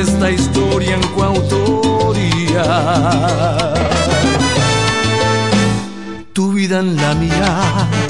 esta historia en coautoría. Tu vida en la mía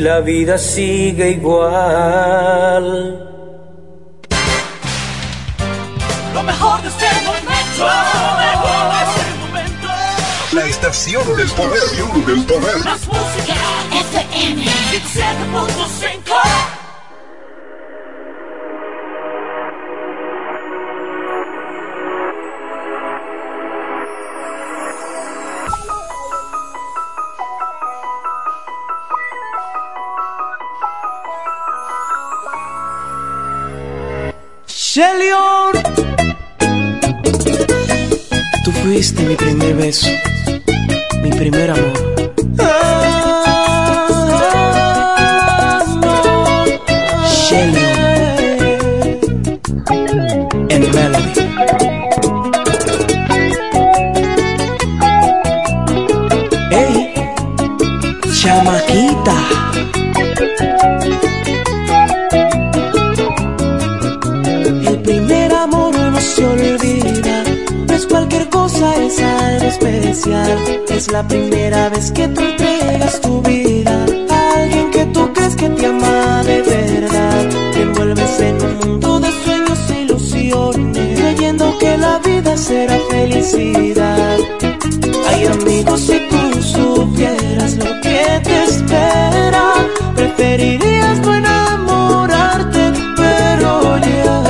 la vida sigue igual. Mi felicidad. Hay amigos si tú supieras lo que te espera, preferirías no enamorarte, pero ya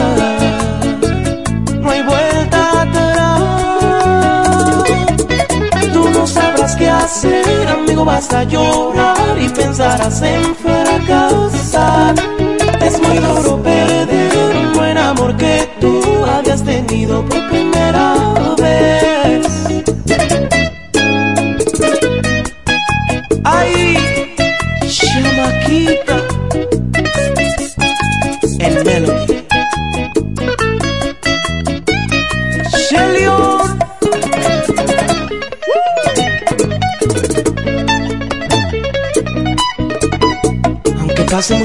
no hay vuelta atrás. Tú no sabrás qué hacer, amigo, vas a llorar y pensarás en fracasar. Es muy duro perder un buen amor que tú habías tenido por primera vez.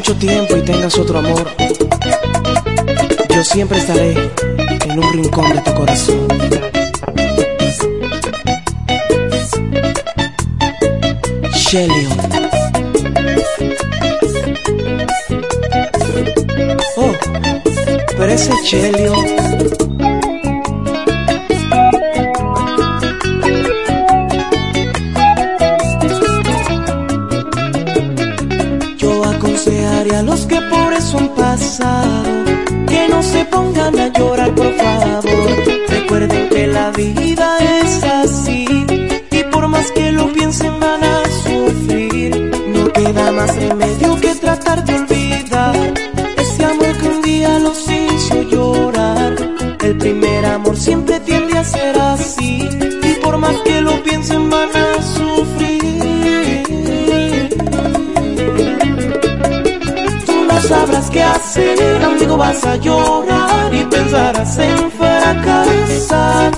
Mucho tiempo y tengas otro amor, yo siempre estaré en un rincón de tu corazón. Shelion. Oh, pero ese Shelion. No sabrás qué hacer, amigo, vas a llorar y pensarás en fracasar.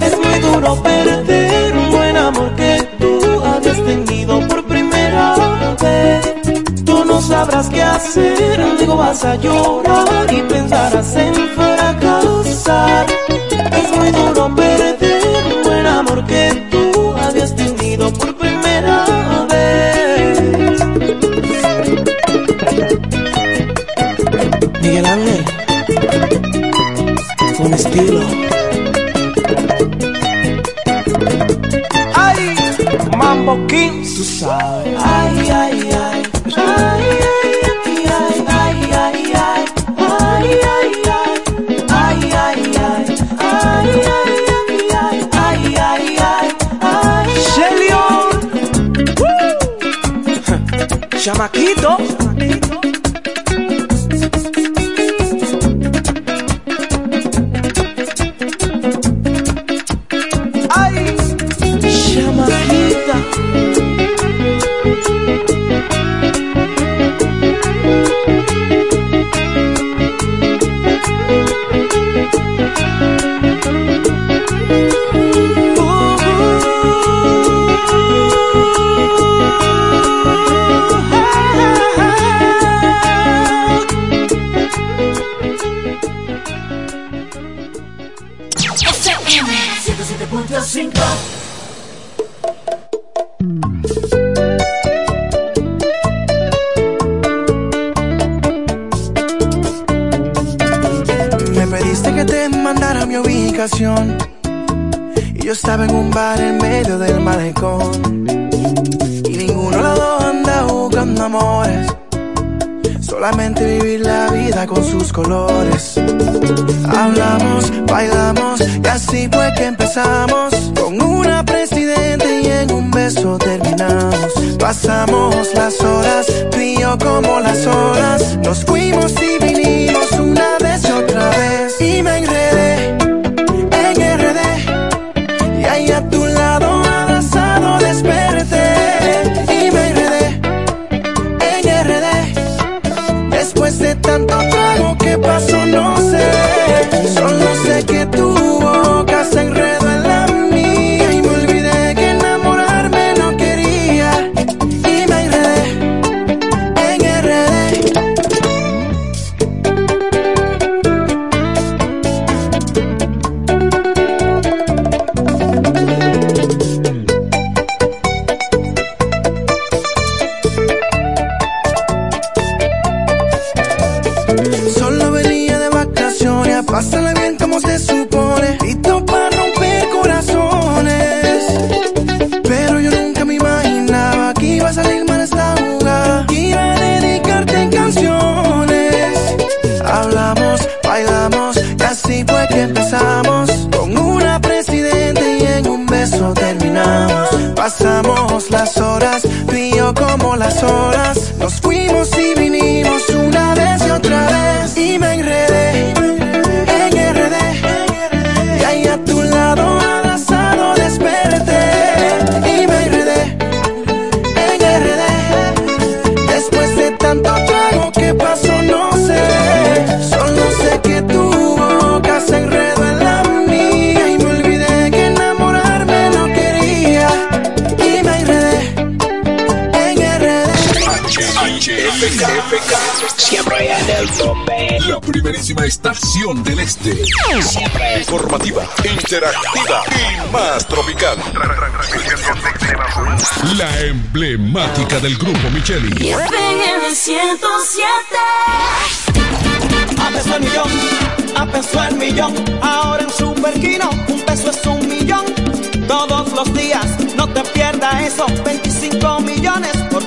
Es muy duro perder un buen amor que tú habías tenido por primera vez. Tú no sabrás qué hacer, amigo, vas a llorar y pensarás en fracasar. Estilo. Ay, Mambo King, tú sabes. Ay, ay, ay. Ay, ay, con sus colores. Hablamos, bailamos y así fue que empezamos. Con una presidente y en un beso terminamos. Pasamos las horas, tú como las horas. Nos fuimos y vinimos una vez otra vez. Primerísima estación del este. Informativa, interactiva y más tropical. La emblemática del grupo Micheli. en el 107. A peso el millón, a peso el millón. Ahora en Superquino, un peso es un millón. Todos los días, no te pierdas eso. 25 millones por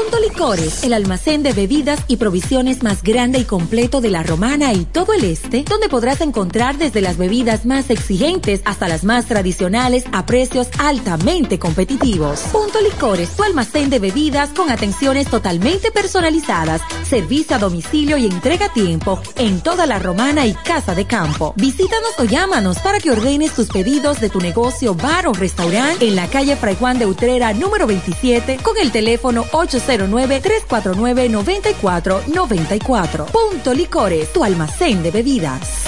Punto Licores, el almacén de bebidas y provisiones más grande y completo de la Romana y todo el este, donde podrás encontrar desde las bebidas más exigentes hasta las más tradicionales a precios altamente competitivos. Punto Licores, tu almacén de bebidas con atenciones totalmente personalizadas, servicio a domicilio y entrega a tiempo en toda la Romana y Casa de Campo. Visítanos o llámanos para que ordenes tus pedidos de tu negocio, bar o restaurante en la calle Fray Juan de Utrera número 27 con el teléfono 809-349-9494. Punto Licores, tu almacén de bebidas.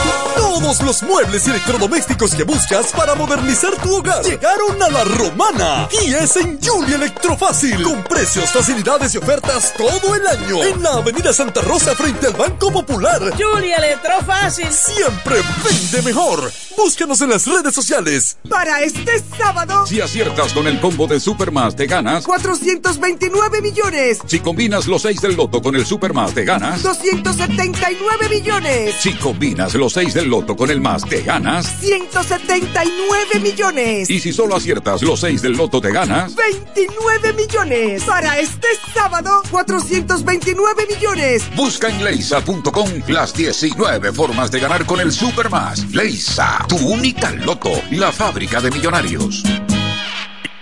Todos los muebles y electrodomésticos que buscas para modernizar tu hogar llegaron a la romana. Y es en Julie Electrofácil. Con precios, facilidades y ofertas todo el año. En la avenida Santa Rosa frente al Banco Popular. Julia Electrofácil. Siempre vende mejor. Búscanos en las redes sociales. Para este sábado, Si aciertas con el combo de Supermas te ganas. 429 millones, Si combinas los 6 del loto con el Supermas te ganas. 279 millones, Si combinas los 6 del loto con el más te ganas. 179 millones, Y si solo aciertas los 6 del loto te ganas. 29 millones. Para este sábado, 429 millones. Busca en leisa.com las 19 formas de ganar con el Supermas. Leisa, tu única loto, la fábrica de millonarios.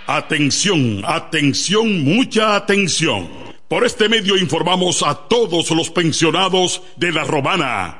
Atención, atención, mucha atención. Por este medio informamos a todos los pensionados de La Romana,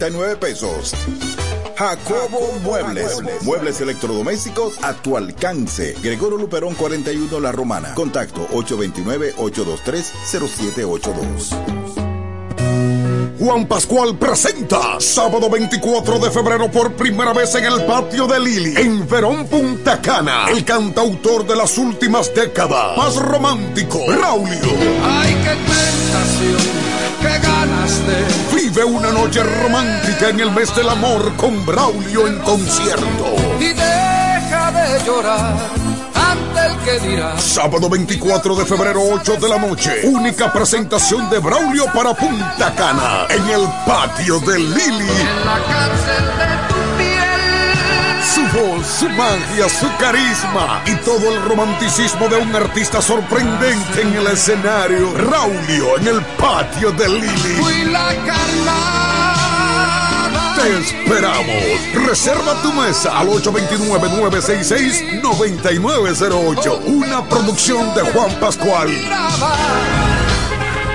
12,330 pesos. Jacobo Muebles. Muebles electrodomésticos a tu alcance. Gregorio Luperón 41 La Romana. Contacto 829-823-0782. Juan Pascual presenta sábado 24 de febrero por primera vez en el patio de Lili, en Verón Punta Cana, el cantautor de las últimas décadas, más romántico, Raulio. ¡Ay, qué tentación! ¡Qué ganas de! Vive una noche romántica en el mes del amor con Braulio en concierto. Y deja de llorar ante el que dirá. Sábado 24 de febrero, 8 de la noche. Única presentación de Braulio para Punta Cana en el patio de Lili. En la cárcel de. Su voz, su magia, su carisma y todo el romanticismo de un artista sorprendente en el escenario. Raulio en el patio de Lili. Fui la carnada. Te esperamos. Reserva tu mesa al 829-966-9908. Una producción de Juan Pascual.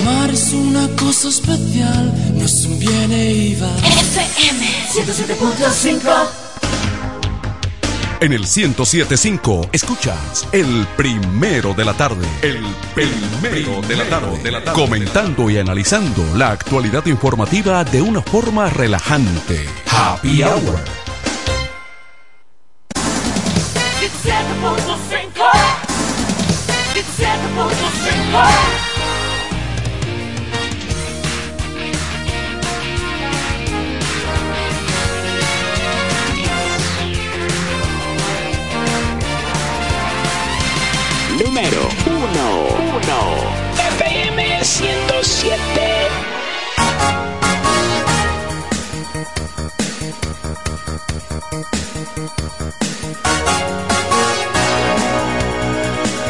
Amar es una cosa especial, no es un bien e iba. FM 107.5 En el 1075 escuchas el primero de la tarde. El primero de la tarde. Comentando y analizando la actualidad informativa de una forma relajante. Happy Hour. 17.5 17.5 Número 1. 1. FM 107.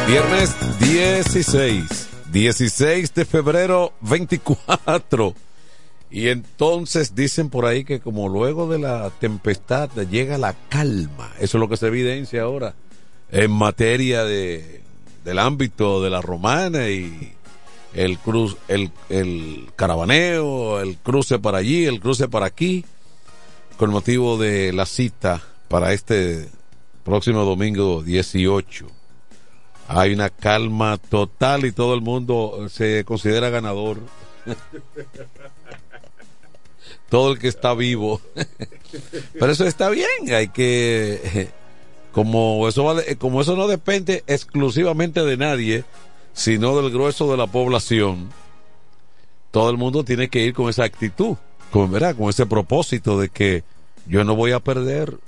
Viernes 16, 16 de febrero 24. Y entonces dicen por ahí que como luego de la tempestad llega la calma. Eso es lo que se evidencia ahora en materia de, del ámbito de la romana y el cruz, el, el caravaneo, el cruce para allí, el cruce para aquí, con motivo de la cita para este próximo domingo 18. Hay una calma total y todo el mundo se considera ganador. todo el que está vivo. Pero eso está bien, hay que como eso va de- como eso no depende exclusivamente de nadie, sino del grueso de la población. Todo el mundo tiene que ir con esa actitud, con ¿verdad? con ese propósito de que yo no voy a perder,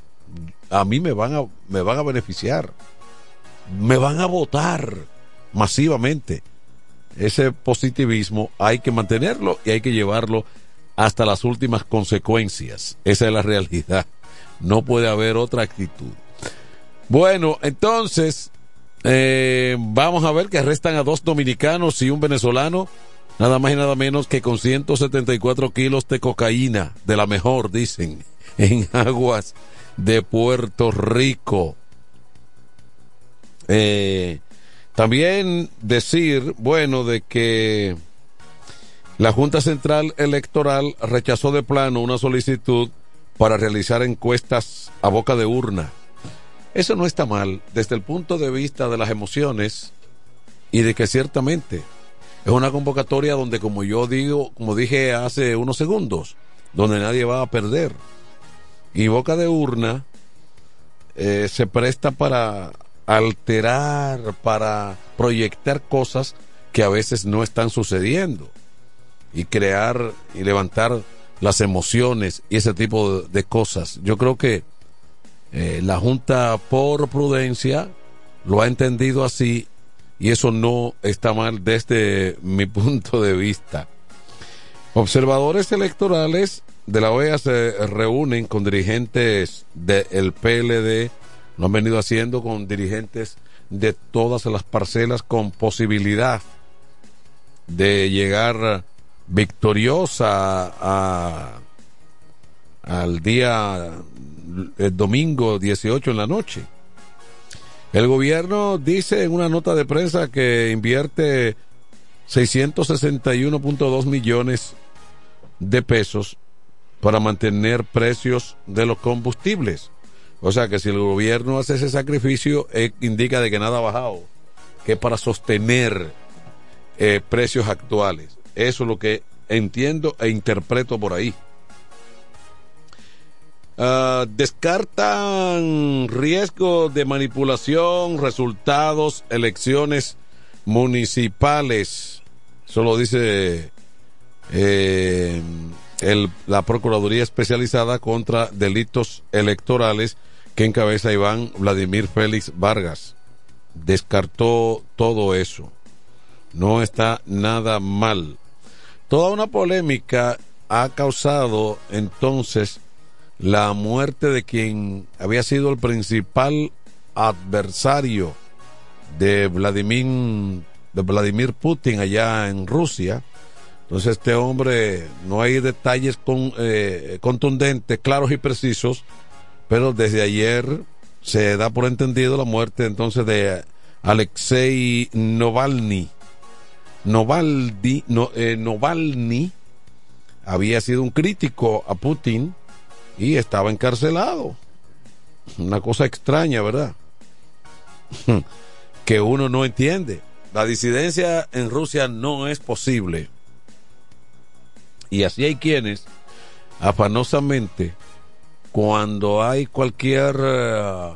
a mí me van a me van a beneficiar me van a votar masivamente. Ese positivismo hay que mantenerlo y hay que llevarlo hasta las últimas consecuencias. Esa es la realidad. No puede haber otra actitud. Bueno, entonces, eh, vamos a ver que arrestan a dos dominicanos y un venezolano, nada más y nada menos que con 174 kilos de cocaína, de la mejor, dicen, en aguas de Puerto Rico. Eh, también decir, bueno, de que la Junta Central Electoral rechazó de plano una solicitud para realizar encuestas a boca de urna. Eso no está mal desde el punto de vista de las emociones y de que ciertamente es una convocatoria donde, como yo digo, como dije hace unos segundos, donde nadie va a perder. Y boca de urna eh, se presta para alterar, para proyectar cosas que a veces no están sucediendo y crear y levantar las emociones y ese tipo de, de cosas. Yo creo que eh, la Junta por prudencia lo ha entendido así y eso no está mal desde mi punto de vista. Observadores electorales de la OEA se reúnen con dirigentes del PLD, lo han venido haciendo con dirigentes de todas las parcelas con posibilidad de llegar victoriosa a, al día el domingo 18 en la noche. El gobierno dice en una nota de prensa que invierte 661.2 millones de pesos para mantener precios de los combustibles. O sea que si el gobierno hace ese sacrificio, eh, indica de que nada ha bajado, que para sostener eh, precios actuales. Eso es lo que entiendo e interpreto por ahí. Ah, descartan riesgo de manipulación, resultados, elecciones municipales. Eso lo dice eh, el- la Procuraduría Especializada contra Delitos Electorales que encabeza Iván Vladimir Félix Vargas. Descartó todo eso. No está nada mal. Toda una polémica ha causado entonces la muerte de quien había sido el principal adversario de Vladimir, de Vladimir Putin allá en Rusia. Entonces este hombre, no hay detalles con, eh, contundentes, claros y precisos, pero desde ayer se da por entendido la muerte entonces de Alexei Novalny. Novalny, no, eh, Novalny había sido un crítico a Putin y estaba encarcelado. Una cosa extraña, ¿verdad? que uno no entiende. La disidencia en Rusia no es posible. Y así hay quienes, afanosamente, cuando hay cualquier eh,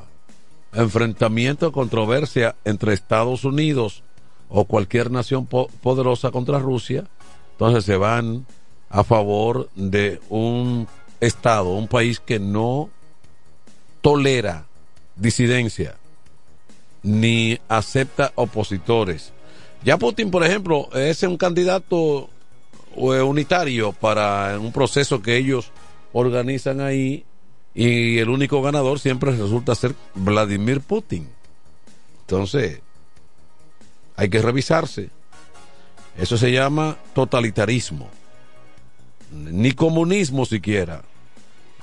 enfrentamiento o controversia entre Estados Unidos o cualquier nación po- poderosa contra Rusia, entonces se van a favor de un Estado, un país que no tolera disidencia ni acepta opositores. Ya Putin, por ejemplo, es un candidato unitario para un proceso que ellos organizan ahí y el único ganador siempre resulta ser Vladimir Putin. Entonces, hay que revisarse. Eso se llama totalitarismo. Ni comunismo siquiera.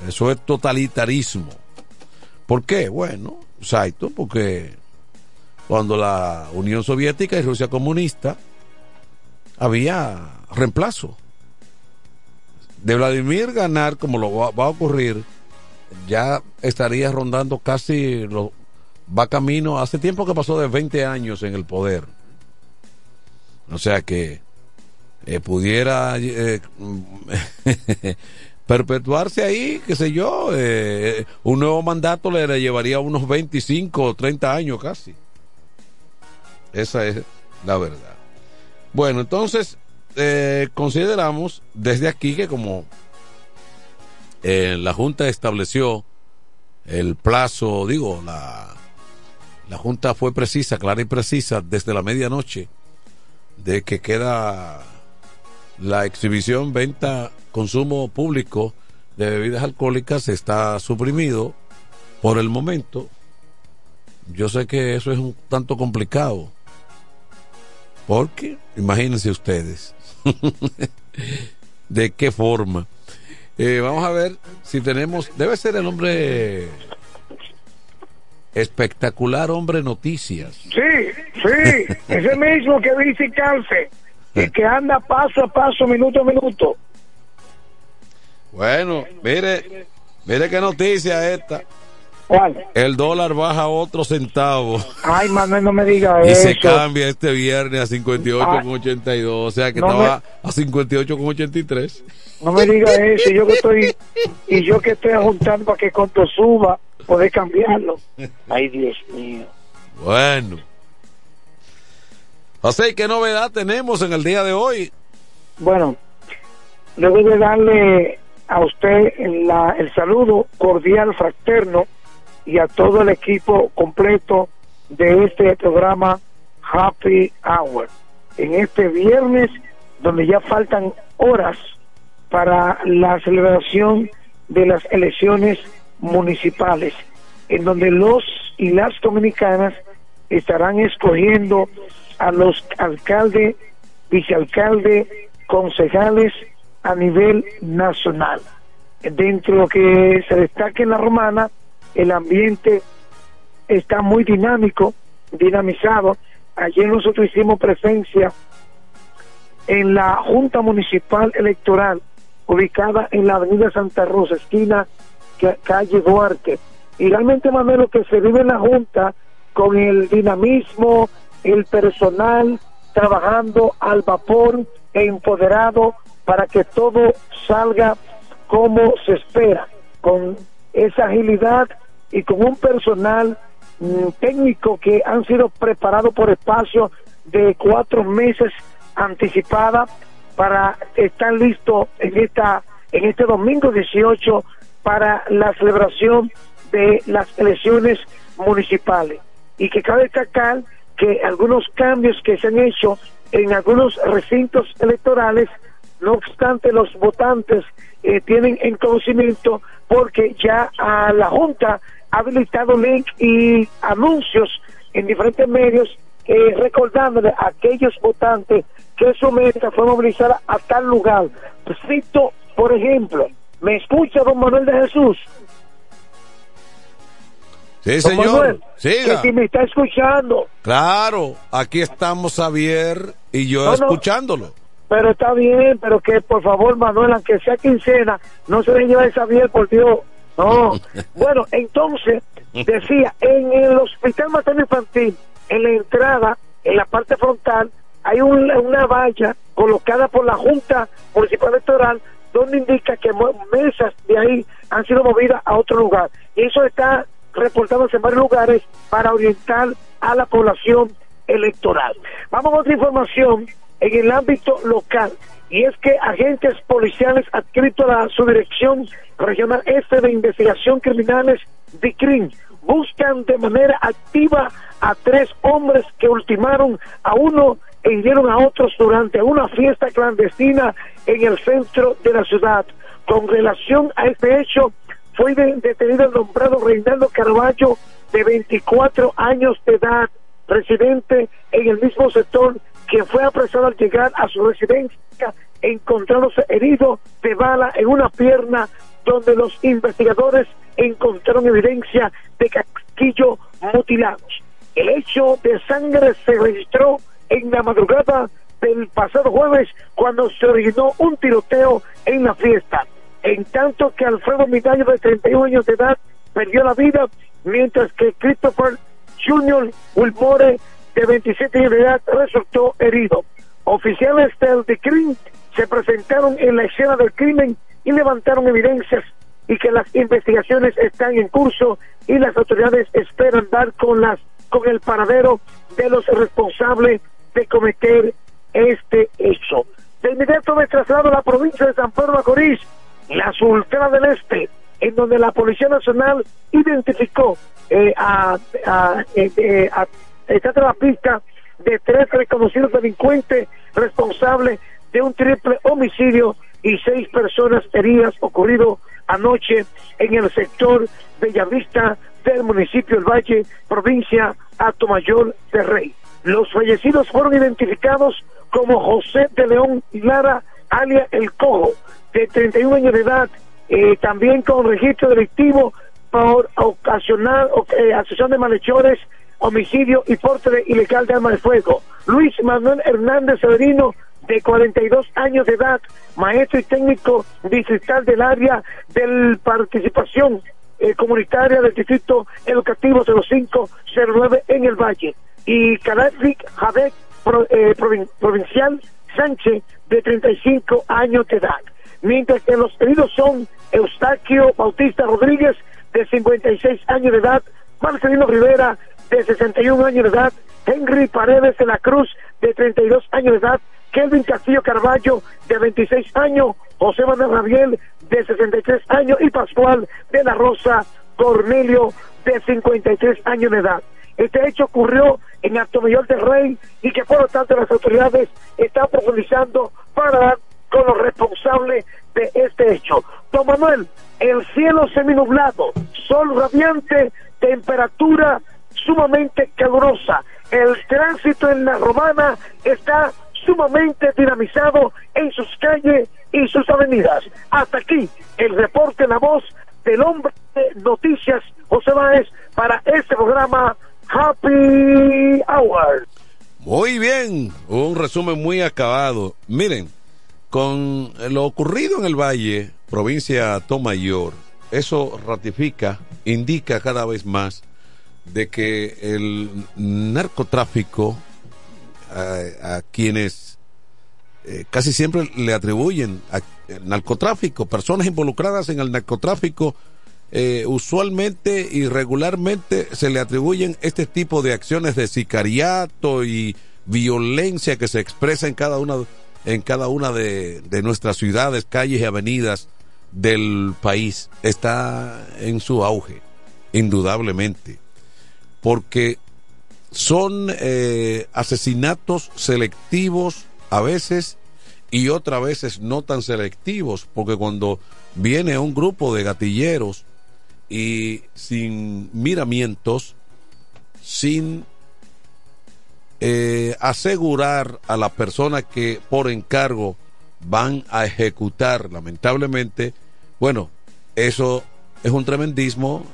Eso es totalitarismo. ¿Por qué? Bueno, exacto, porque cuando la Unión Soviética y Rusia comunista había reemplazo. De Vladimir ganar, como lo va, a ocurrir, ya estaría rondando casi, lo, va camino, hace tiempo que pasó de 20 años en el poder. O sea que eh, pudiera eh, perpetuarse ahí, qué sé yo, eh, un nuevo mandato le, le llevaría unos 25 o 30 años casi. Esa es la verdad. Bueno, entonces consideramos desde aquí que como la Junta estableció el plazo, digo, la, la Junta fue precisa, clara y precisa desde la medianoche de que queda la exhibición, venta, consumo público de bebidas alcohólicas está suprimido por el momento. Yo sé que eso es un tanto complicado. Porque, imagínense ustedes, de qué forma. Eh, vamos a ver si tenemos, debe ser el hombre espectacular, hombre noticias. Sí, sí, ese mismo que dice calce y que anda paso a paso, minuto a minuto. Bueno, mire, mire qué noticia esta. ¿Cuál? El dólar baja otro centavo. Ay, Manuel, no me diga Y eso. se cambia este viernes a 58,82. O sea que No estaba a 58,83. No me diga eso. Y yo que estoy, y yo que estoy juntando para que cuando suba, poder cambiarlo. Ay, Dios mío. Bueno. Así ¿qué novedad tenemos en el día de hoy? Bueno, luego de darle a usted el saludo cordial, fraterno y a todo el equipo completo de este programa Happy Hour. En este viernes, donde ya faltan horas para la celebración de las elecciones municipales, en donde los y las dominicanas estarán escogiendo a los alcaldes, vicealcaldes, concejales a nivel nacional. Dentro de lo que se destaca en la romana, el ambiente está muy dinámico, dinamizado. Ayer nosotros hicimos presencia en la Junta Municipal Electoral, ubicada en la Avenida Santa Rosa, esquina ca- calle Duarte. Y realmente, Manuel, lo que se vive en la Junta, con el dinamismo, el personal trabajando al vapor e empoderado para que todo salga como se espera, con esa agilidad y con un personal mm, técnico que han sido preparados por espacio de cuatro meses anticipada para estar listo en esta en este domingo 18 para la celebración de las elecciones municipales. Y que cabe destacar que algunos cambios que se han hecho en algunos recintos electorales no obstante los votantes eh, tienen en conocimiento porque ya a la Junta ha habilitado link y anuncios en diferentes medios eh, recordándole a aquellos votantes que su meta fue movilizar a tal lugar. Cito, por ejemplo, ¿me escucha don Manuel de Jesús? Sí, señor. Siga. que si me está escuchando, Claro, aquí estamos Javier y yo No, no. escuchándolo. pero está bien, pero que por favor, Manuel, aunque sea quincena, no se le lleva esa bien, por Dios. No. bueno, entonces, decía, en el hospital materno infantil, en la entrada, en la parte frontal, hay un- una valla colocada por la Junta Municipal Electoral donde indica que mesas de ahí han sido movidas a otro lugar. Y eso está reportándose en varios lugares para orientar a la población electoral. Vamos a otra información en el ámbito local y es que agentes policiales adscritos a la subdirección regional este de investigación criminales DICRIM buscan de manera activa a tres hombres que ultimaron a uno e hirieron a otros durante una fiesta clandestina en el centro de la ciudad. Con relación a este hecho, fue de- detenido el nombrado Reinaldo Carballo, de 24 años de edad, residente en el mismo sector, quien fue apresado al llegar a su residencia, encontrándose herido de bala en una pierna, donde los investigadores encontraron evidencia de casquillo mutilados. El hecho de sangre se registró en la madrugada del pasado jueves cuando se originó un tiroteo en la fiesta, en tanto que Alfredo Midaño de 31 años de edad perdió la vida, mientras que Christopher Junior Wilmore de 27 años de edad resultó herido. Oficiales del DICRIM se presentaron en la escena del crimen y levantaron evidencias y que las investigaciones están en curso y las autoridades esperan dar con las con el paradero de los responsables de cometer este hecho. De inmediato me traslado a la provincia de San Pedro Macorís, la Sultana del Este, en donde la Policía Nacional identificó eh, a, a, eh, eh, pista de tres reconocidos delincuentes responsables de un triple homicidio y seis personas heridas ocurrido anoche en el sector Bellavista del municipio del Valle, provincia Atomayor de Rey. Los fallecidos fueron identificados como José de León Lara, alia El Cojo, de 31 años de edad, eh, también con registro delictivo por ocasionar eh, asociación de malhechores, homicidio y porte ilegal de arma de fuego. Luis Manuel Hernández Severino, de 42 años de edad, maestro y técnico distrital del área de participación eh, comunitaria del Distrito Educativo 0509 en el Valle. Y Kalafik Jadek, pro- eh, provin- provincial Sánchez, de 35 años de edad. Mientras que los heridos son Eustaquio Bautista Rodríguez, de 56 años de edad, Marcelino Rivera, de 61 años de edad, Henry Paredes de la Cruz, de 32 años de edad, Kelvin Castillo Carballo, de 26 años, José Manuel Rabiel, de 63 años, y Pascual de la Rosa Cornelio, de 53 años de edad. Este hecho ocurrió en Acto Mayor del Rey y que por lo tanto las autoridades están profundizando para dar con los responsables de este hecho. Don Manuel, el cielo seminublado, sol radiante, temperatura sumamente calurosa. El tránsito en la romana está sumamente dinamizado en sus calles y sus avenidas. Hasta aquí el reporte La Voz del Hombre de Noticias José Báez para este programa Happy Hour. Muy bien, un resumen muy acabado. Miren, con lo ocurrido en el Valle, provincia Tomayor, eso ratifica, indica cada vez más de que el narcotráfico a, quienes eh, casi siempre le atribuyen al narcotráfico, personas involucradas en el narcotráfico, eh, usualmente y regularmente se le atribuyen este tipo de acciones de sicariato y violencia que se expresa en cada una en cada una de, de nuestras ciudades, calles y avenidas del país. Está en su auge, indudablemente, porque son eh, asesinatos selectivos a veces y otras veces no tan selectivos, porque cuando viene un grupo de gatilleros y sin miramientos, sin eh, asegurar a la persona que por encargo van a ejecutar, lamentablemente, bueno, eso es un tremendismo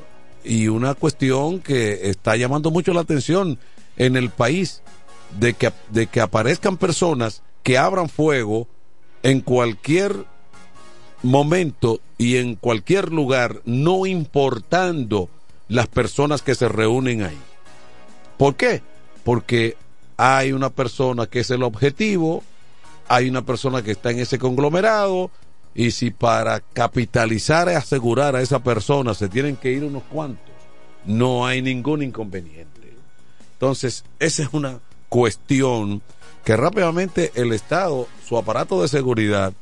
y una cuestión que está llamando mucho la atención en el país de que, de que aparezcan personas que abran fuego en cualquier momento y en cualquier lugar, no importando las personas que se reúnen ahí. ¿Por qué? Porque hay una persona que es el objetivo, hay una persona que está en ese conglomerado, y si para capitalizar y asegurar a esa persona se tienen que ir unos cuantos, no hay ningún inconveniente. Entonces, esa es una cuestión que rápidamente el Estado, su aparato de seguridad,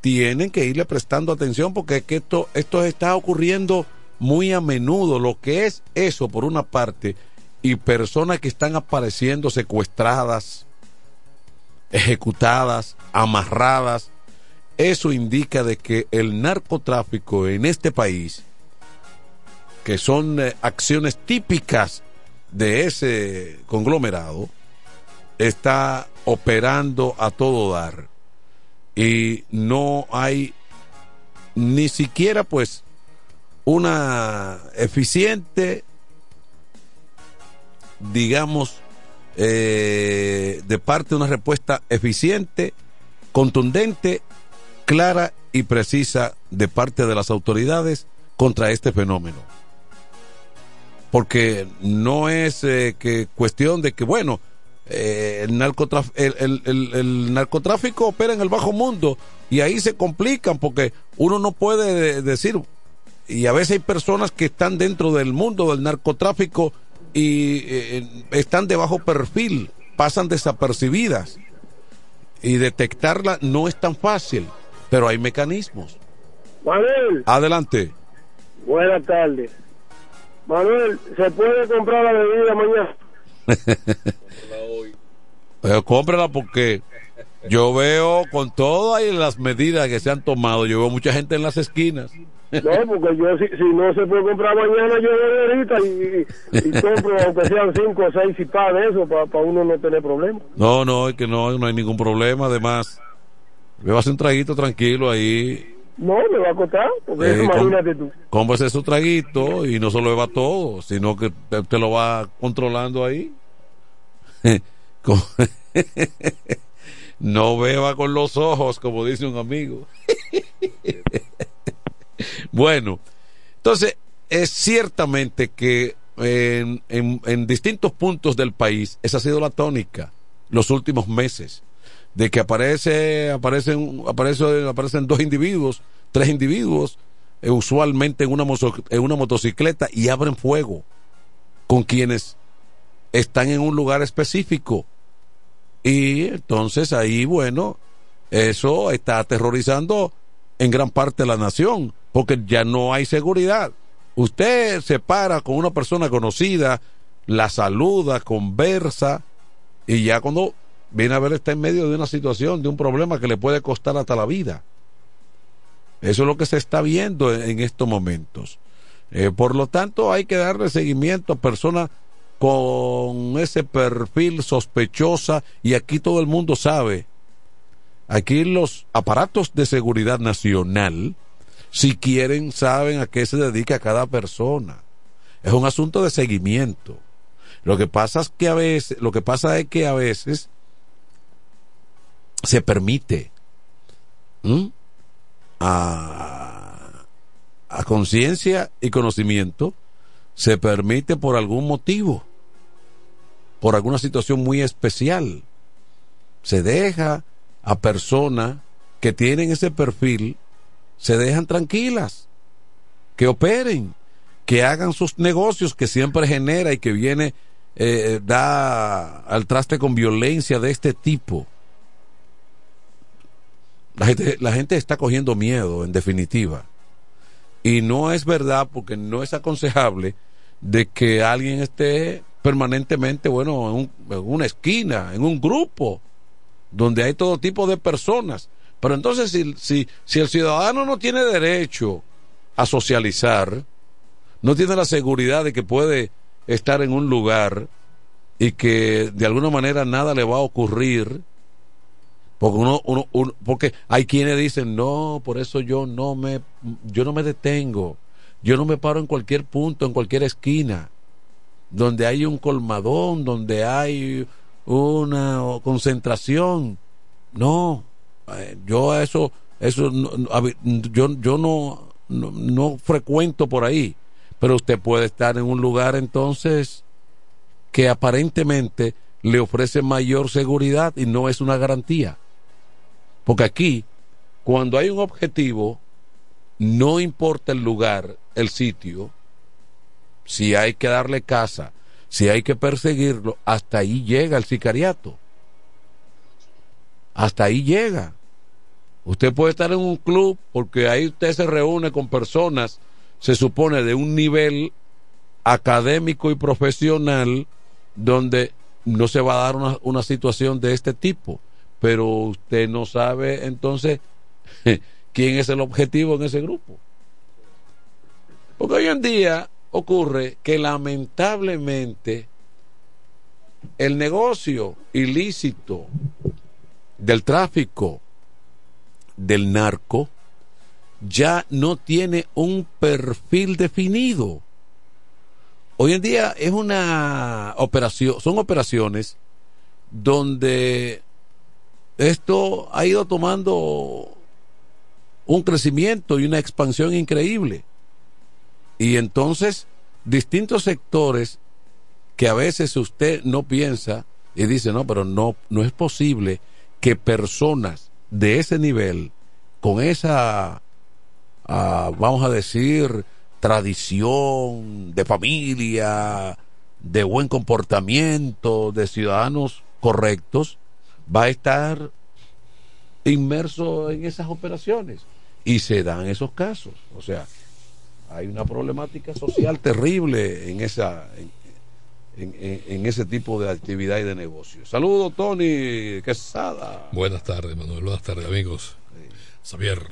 tienen que irle prestando atención porque es que esto, esto está ocurriendo muy a menudo. Lo que es eso, por una parte, y personas que están apareciendo secuestradas, ejecutadas, amarradas, eso indica de que el narcotráfico en este país, que son eh, acciones típicas de ese conglomerado, está operando a todo dar. Y no hay ni siquiera pues una eficiente, digamos, eh, de parte una respuesta eficiente, contundente, clara y precisa de parte de las autoridades contra este fenómeno. Porque no es eh, que cuestión de que, bueno, eh, el, el, narcotráfico opera en el bajo mundo y ahí se complican porque uno no puede decir, y a veces hay personas que están dentro del mundo del narcotráfico y eh, están de bajo perfil, pasan desapercibidas y detectarla no es tan fácil, pero hay mecanismos. Manuel. Adelante. Buenas tardes. Manuel, ¿se puede comprar la bebida mañana? Pero cómprala porque yo veo con todas las medidas que se han tomado, yo veo mucha gente en las esquinas. No, porque yo si, si no se puede comprar mañana, yo voy ahorita y, y, compro, aunque sean cinco o seis y pa de eso, para uno no tener problemas. No, no, es que no, no hay ningún problema. Además, me va a hacer un traguito tranquilo ahí. No, me va a costar, porque eh, imagínate tú. Cómprese su traguito y no solo beba todo, sino que te, te lo va controlando ahí. no beba con los ojos, como dice un amigo. bueno, entonces es ciertamente que en, en, distintos puntos del país esa ha sido la tónica los últimos meses de que aparece aparecen aparecen aparecen dos individuos tres individuos eh, usualmente en una en una motocicleta y abren fuego con quienes están en un lugar específico. Y entonces ahí bueno eso está aterrorizando en gran parte la nación porque ya no hay seguridad. Usted se para con una persona conocida, la saluda, conversa, y ya cuando viene a ver está en medio de una situación, de un problema que le puede costar hasta la vida. Eso es lo que se está viendo en, estos momentos. Eh, por lo tanto, hay que darle seguimiento a personas con ese perfil sospechosa y aquí todo el mundo sabe. Aquí los aparatos de seguridad nacional si quieren, saben a qué se dedica cada persona. Es un asunto de seguimiento. Lo que pasa es que a veces, lo que pasa es que a veces se permite a, a conciencia y conocimiento, se permite por algún motivo, por alguna situación muy especial. se deja a personas que tienen ese perfil, se dejan tranquilas, que operen, que hagan sus negocios que siempre genera y que viene, eh, da al traste con violencia de este tipo. La gente, la gente está cogiendo miedo, en definitiva. Y no es verdad porque no es aconsejable de que alguien esté permanentemente, bueno, en, un- en una esquina, en un grupo, donde hay todo tipo de personas. Pero entonces, si, si, si el ciudadano no tiene derecho a socializar, no tiene la seguridad de que puede estar en un lugar y que de alguna manera nada le va a ocurrir, porque uno, uno, uno- porque hay quienes dicen no, por eso yo no me, yo no me detengo, yo no me paro en cualquier punto, en cualquier esquina, donde hay un colmadón, donde hay una concentración, no, yo a eso, eso, yo, yo no, no, no frecuento por ahí, pero usted puede estar en un lugar entonces que aparentemente le ofrece mayor seguridad y no es una garantía. Porque aquí, cuando hay un objetivo, no importa el lugar, el sitio, si hay que darle casa, si hay que perseguirlo, hasta ahí llega el sicariato. Hasta ahí llega. Usted puede estar en un club porque ahí usted se reúne con personas, se supone, de un nivel académico y profesional donde no se va a dar una, situación de este tipo. Pero usted no sabe entonces quién es el objetivo en ese grupo. Porque hoy en día ocurre que lamentablemente el negocio ilícito del tráfico del narco ya no tiene un perfil definido. Hoy en día es una operación, son operaciones donde esto ha ido tomando un crecimiento y una expansión increíble. Y entonces, distintos sectores que a veces usted no piensa y dice, no, pero no, no es posible que personas de ese nivel, con esa, ah, vamos a decir, tradición de familia, de buen comportamiento, de ciudadanos correctos, va a estar inmerso en esas operaciones. Y se dan esos casos. O sea, hay una problemática social terrible en esa en- en- en ese tipo de actividad y de negocio. Saludos, Tony Quesada. Buenas tardes, Manuel. Buenas tardes, amigos. Xavier.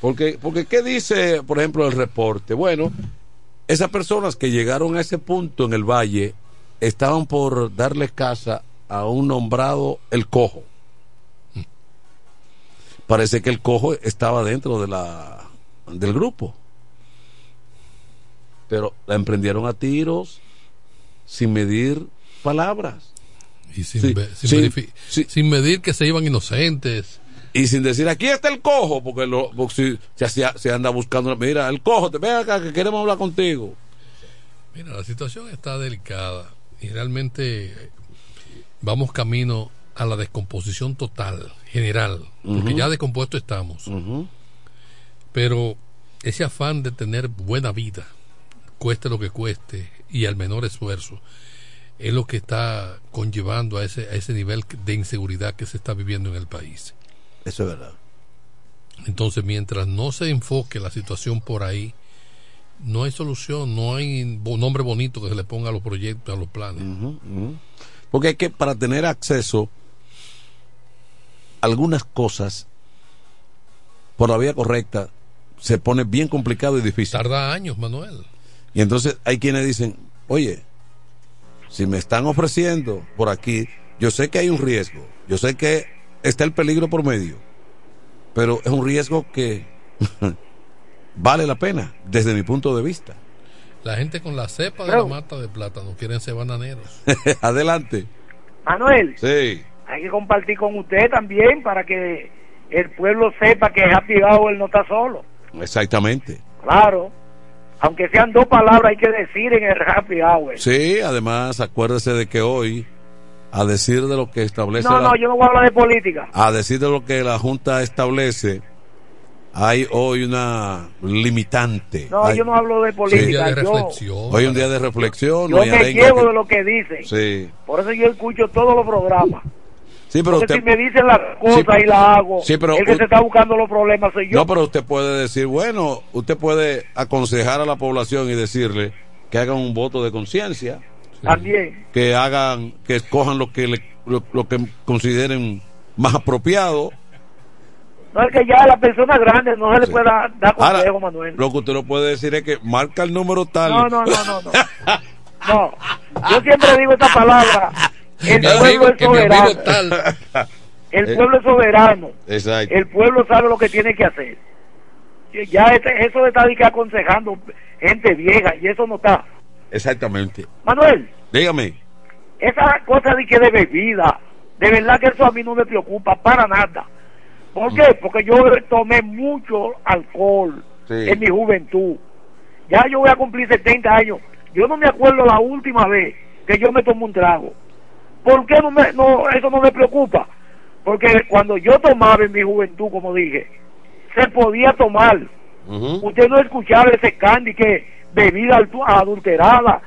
Porque, porque, ¿qué dice, por ejemplo, el reporte? Bueno, esas personas que llegaron a ese punto en el valle estaban por darle casa a un nombrado el cojo. Parece que el cojo estaba dentro de la del grupo. Pero la emprendieron a tiros sin medir palabras. Y sin, Sí, sin sin medir que se iban inocentes. Y sin decir, aquí está el cojo, porque, lo, porque si, se anda buscando, mira, el cojo, te ven acá que queremos hablar contigo. Mira, la situación está delicada y realmente eh, vamos camino a la descomposición total, general, porque ya descompuesto estamos. Pero ese afán de tener buena vida, cueste lo que cueste y al menor esfuerzo, es lo que está conllevando a ese, a ese nivel de inseguridad que se está viviendo en el país. Eso es verdad. Entonces, mientras no se enfoque la situación por ahí, no hay solución, no hay nombre bonito que se le ponga a los proyectos, a los planes. Porque hay que, para tener acceso a algunas cosas por la vía correcta, se pone bien complicado y difícil. Tarda años, Manuel. Y entonces hay quienes dicen, oye, si me están ofreciendo por aquí, yo sé que hay un riesgo, yo sé que está el peligro por medio, pero es un riesgo que vale la pena desde mi punto de vista. La gente con la cepa de la mata de plátano quieren ser bananeros. Adelante. Manuel, Sí. hay que compartir con usted también para que el pueblo sepa que Happy Hour no está solo. Exactamente. Claro. Aunque sean dos palabras hay que decir en el Happy Hour. Sí, además acuérdese de que hoy a decir de lo que establece No, la- no, yo no voy a hablar de política. a decir de lo que la Junta establece, hay hoy una limitante. No, Hay- yo no hablo de política. yo Hoy un día de reflexión. yo me llevo que- de lo que dicen. Sí, Por eso yo escucho todos los programas. Sí, pero Porque usted, si me dicen las cosas Sí, y las hago, sí, pero el que se está buscando los problemas soy yo. no, pero usted puede decir, bueno, usted puede aconsejar a la población y decirle que hagan un voto de conciencia, También. que hagan, que escojan lo que le- lo, lo que consideren más apropiado. No es que ya a las personas grandes no se le puede dar, Ahora, consejo, Manuel. lo que usted no puede decir es que marca el número tal. No, no, no, no, no. No, yo siempre digo esta palabra. El pueblo es soberano. tal. El Eh, pueblo es soberano. Exacto. El pueblo sabe lo que tiene que hacer. Ya este- eso de estar aconsejando gente vieja y eso no está. Exactamente. Manuel, Dígame. esa cosa de que de bebida, de verdad que eso a mí no me preocupa para nada. ¿Por qué? Porque yo tomé mucho alcohol Sí. en mi juventud. Ya yo voy a cumplir 70 años. Yo no me acuerdo la última vez que yo me tomé un trago. ¿Por qué no me, no, eso no me preocupa? Porque cuando yo tomaba en mi juventud, como dije, se podía tomar. Usted no escuchaba ese candy que bebida adulterada,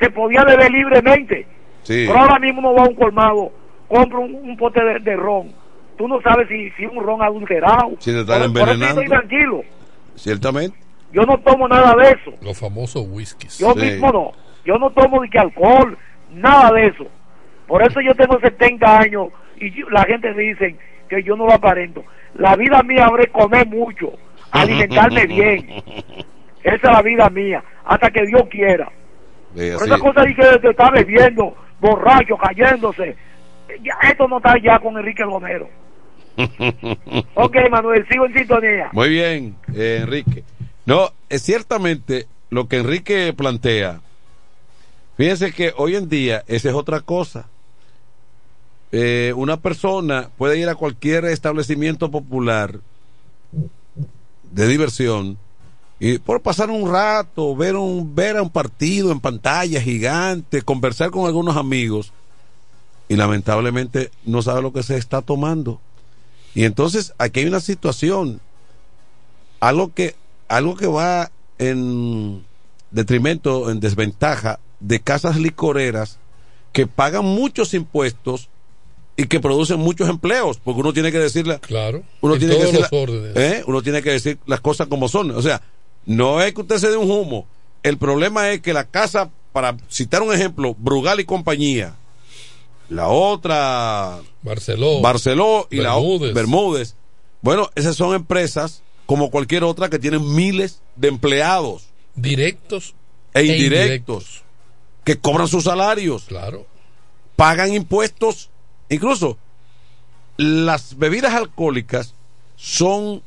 se podía beber libremente. Sí. Pero ahora mismo uno va a un colmado, compra un, un pote de, de ron. Tú no sabes si, si es un ron adulterado. Si te están Por- envenenando. estoy tranquilo. Ciertamente. Yo no tomo nada de eso. Los famosos whiskies. Yo mismo no. Yo no tomo ni que alcohol, nada de eso. Por eso yo tengo 70 años y yo- la gente dice que yo no lo aparento. La vida mía es comer mucho, alimentarme bien. Esa es la vida mía, hasta que Dios quiera. Por así- esa cosa de que te está bebiendo, borracho, cayéndose. Ya, esto no está ya con Enrique Romero. Ok, Manuel, sigo en sintonía. Muy bien, eh, Enrique. No, es ciertamente lo que Enrique plantea. Fíjense que hoy en día esa es otra cosa. Eh, una persona puede ir a cualquier establecimiento popular de diversión y por pasar un rato, ver un ver a un partido en pantalla gigante, conversar con algunos amigos y lamentablemente no sabe lo que se está tomando. Y entonces aquí hay una situación, algo que, algo que va en detrimento, en desventaja de casas licoreras que pagan muchos impuestos y que producen muchos empleos, porque uno tiene que decirle, Claro. uno en tiene que decir los la- órdenes. ¿eh? uno tiene que decir las cosas como son. O sea, no es que usted se dé un humo. El problema es que la casa, para citar un ejemplo, Brugal y compañía, la otra Barceló. Barceló y la o- Bermúdez. Bermúdez. Bueno, esas son empresas como cualquier otra que tienen miles de empleados Directos e e indirectos que cobran sus salarios, Claro. pagan impuestos, incluso las bebidas alcohólicas son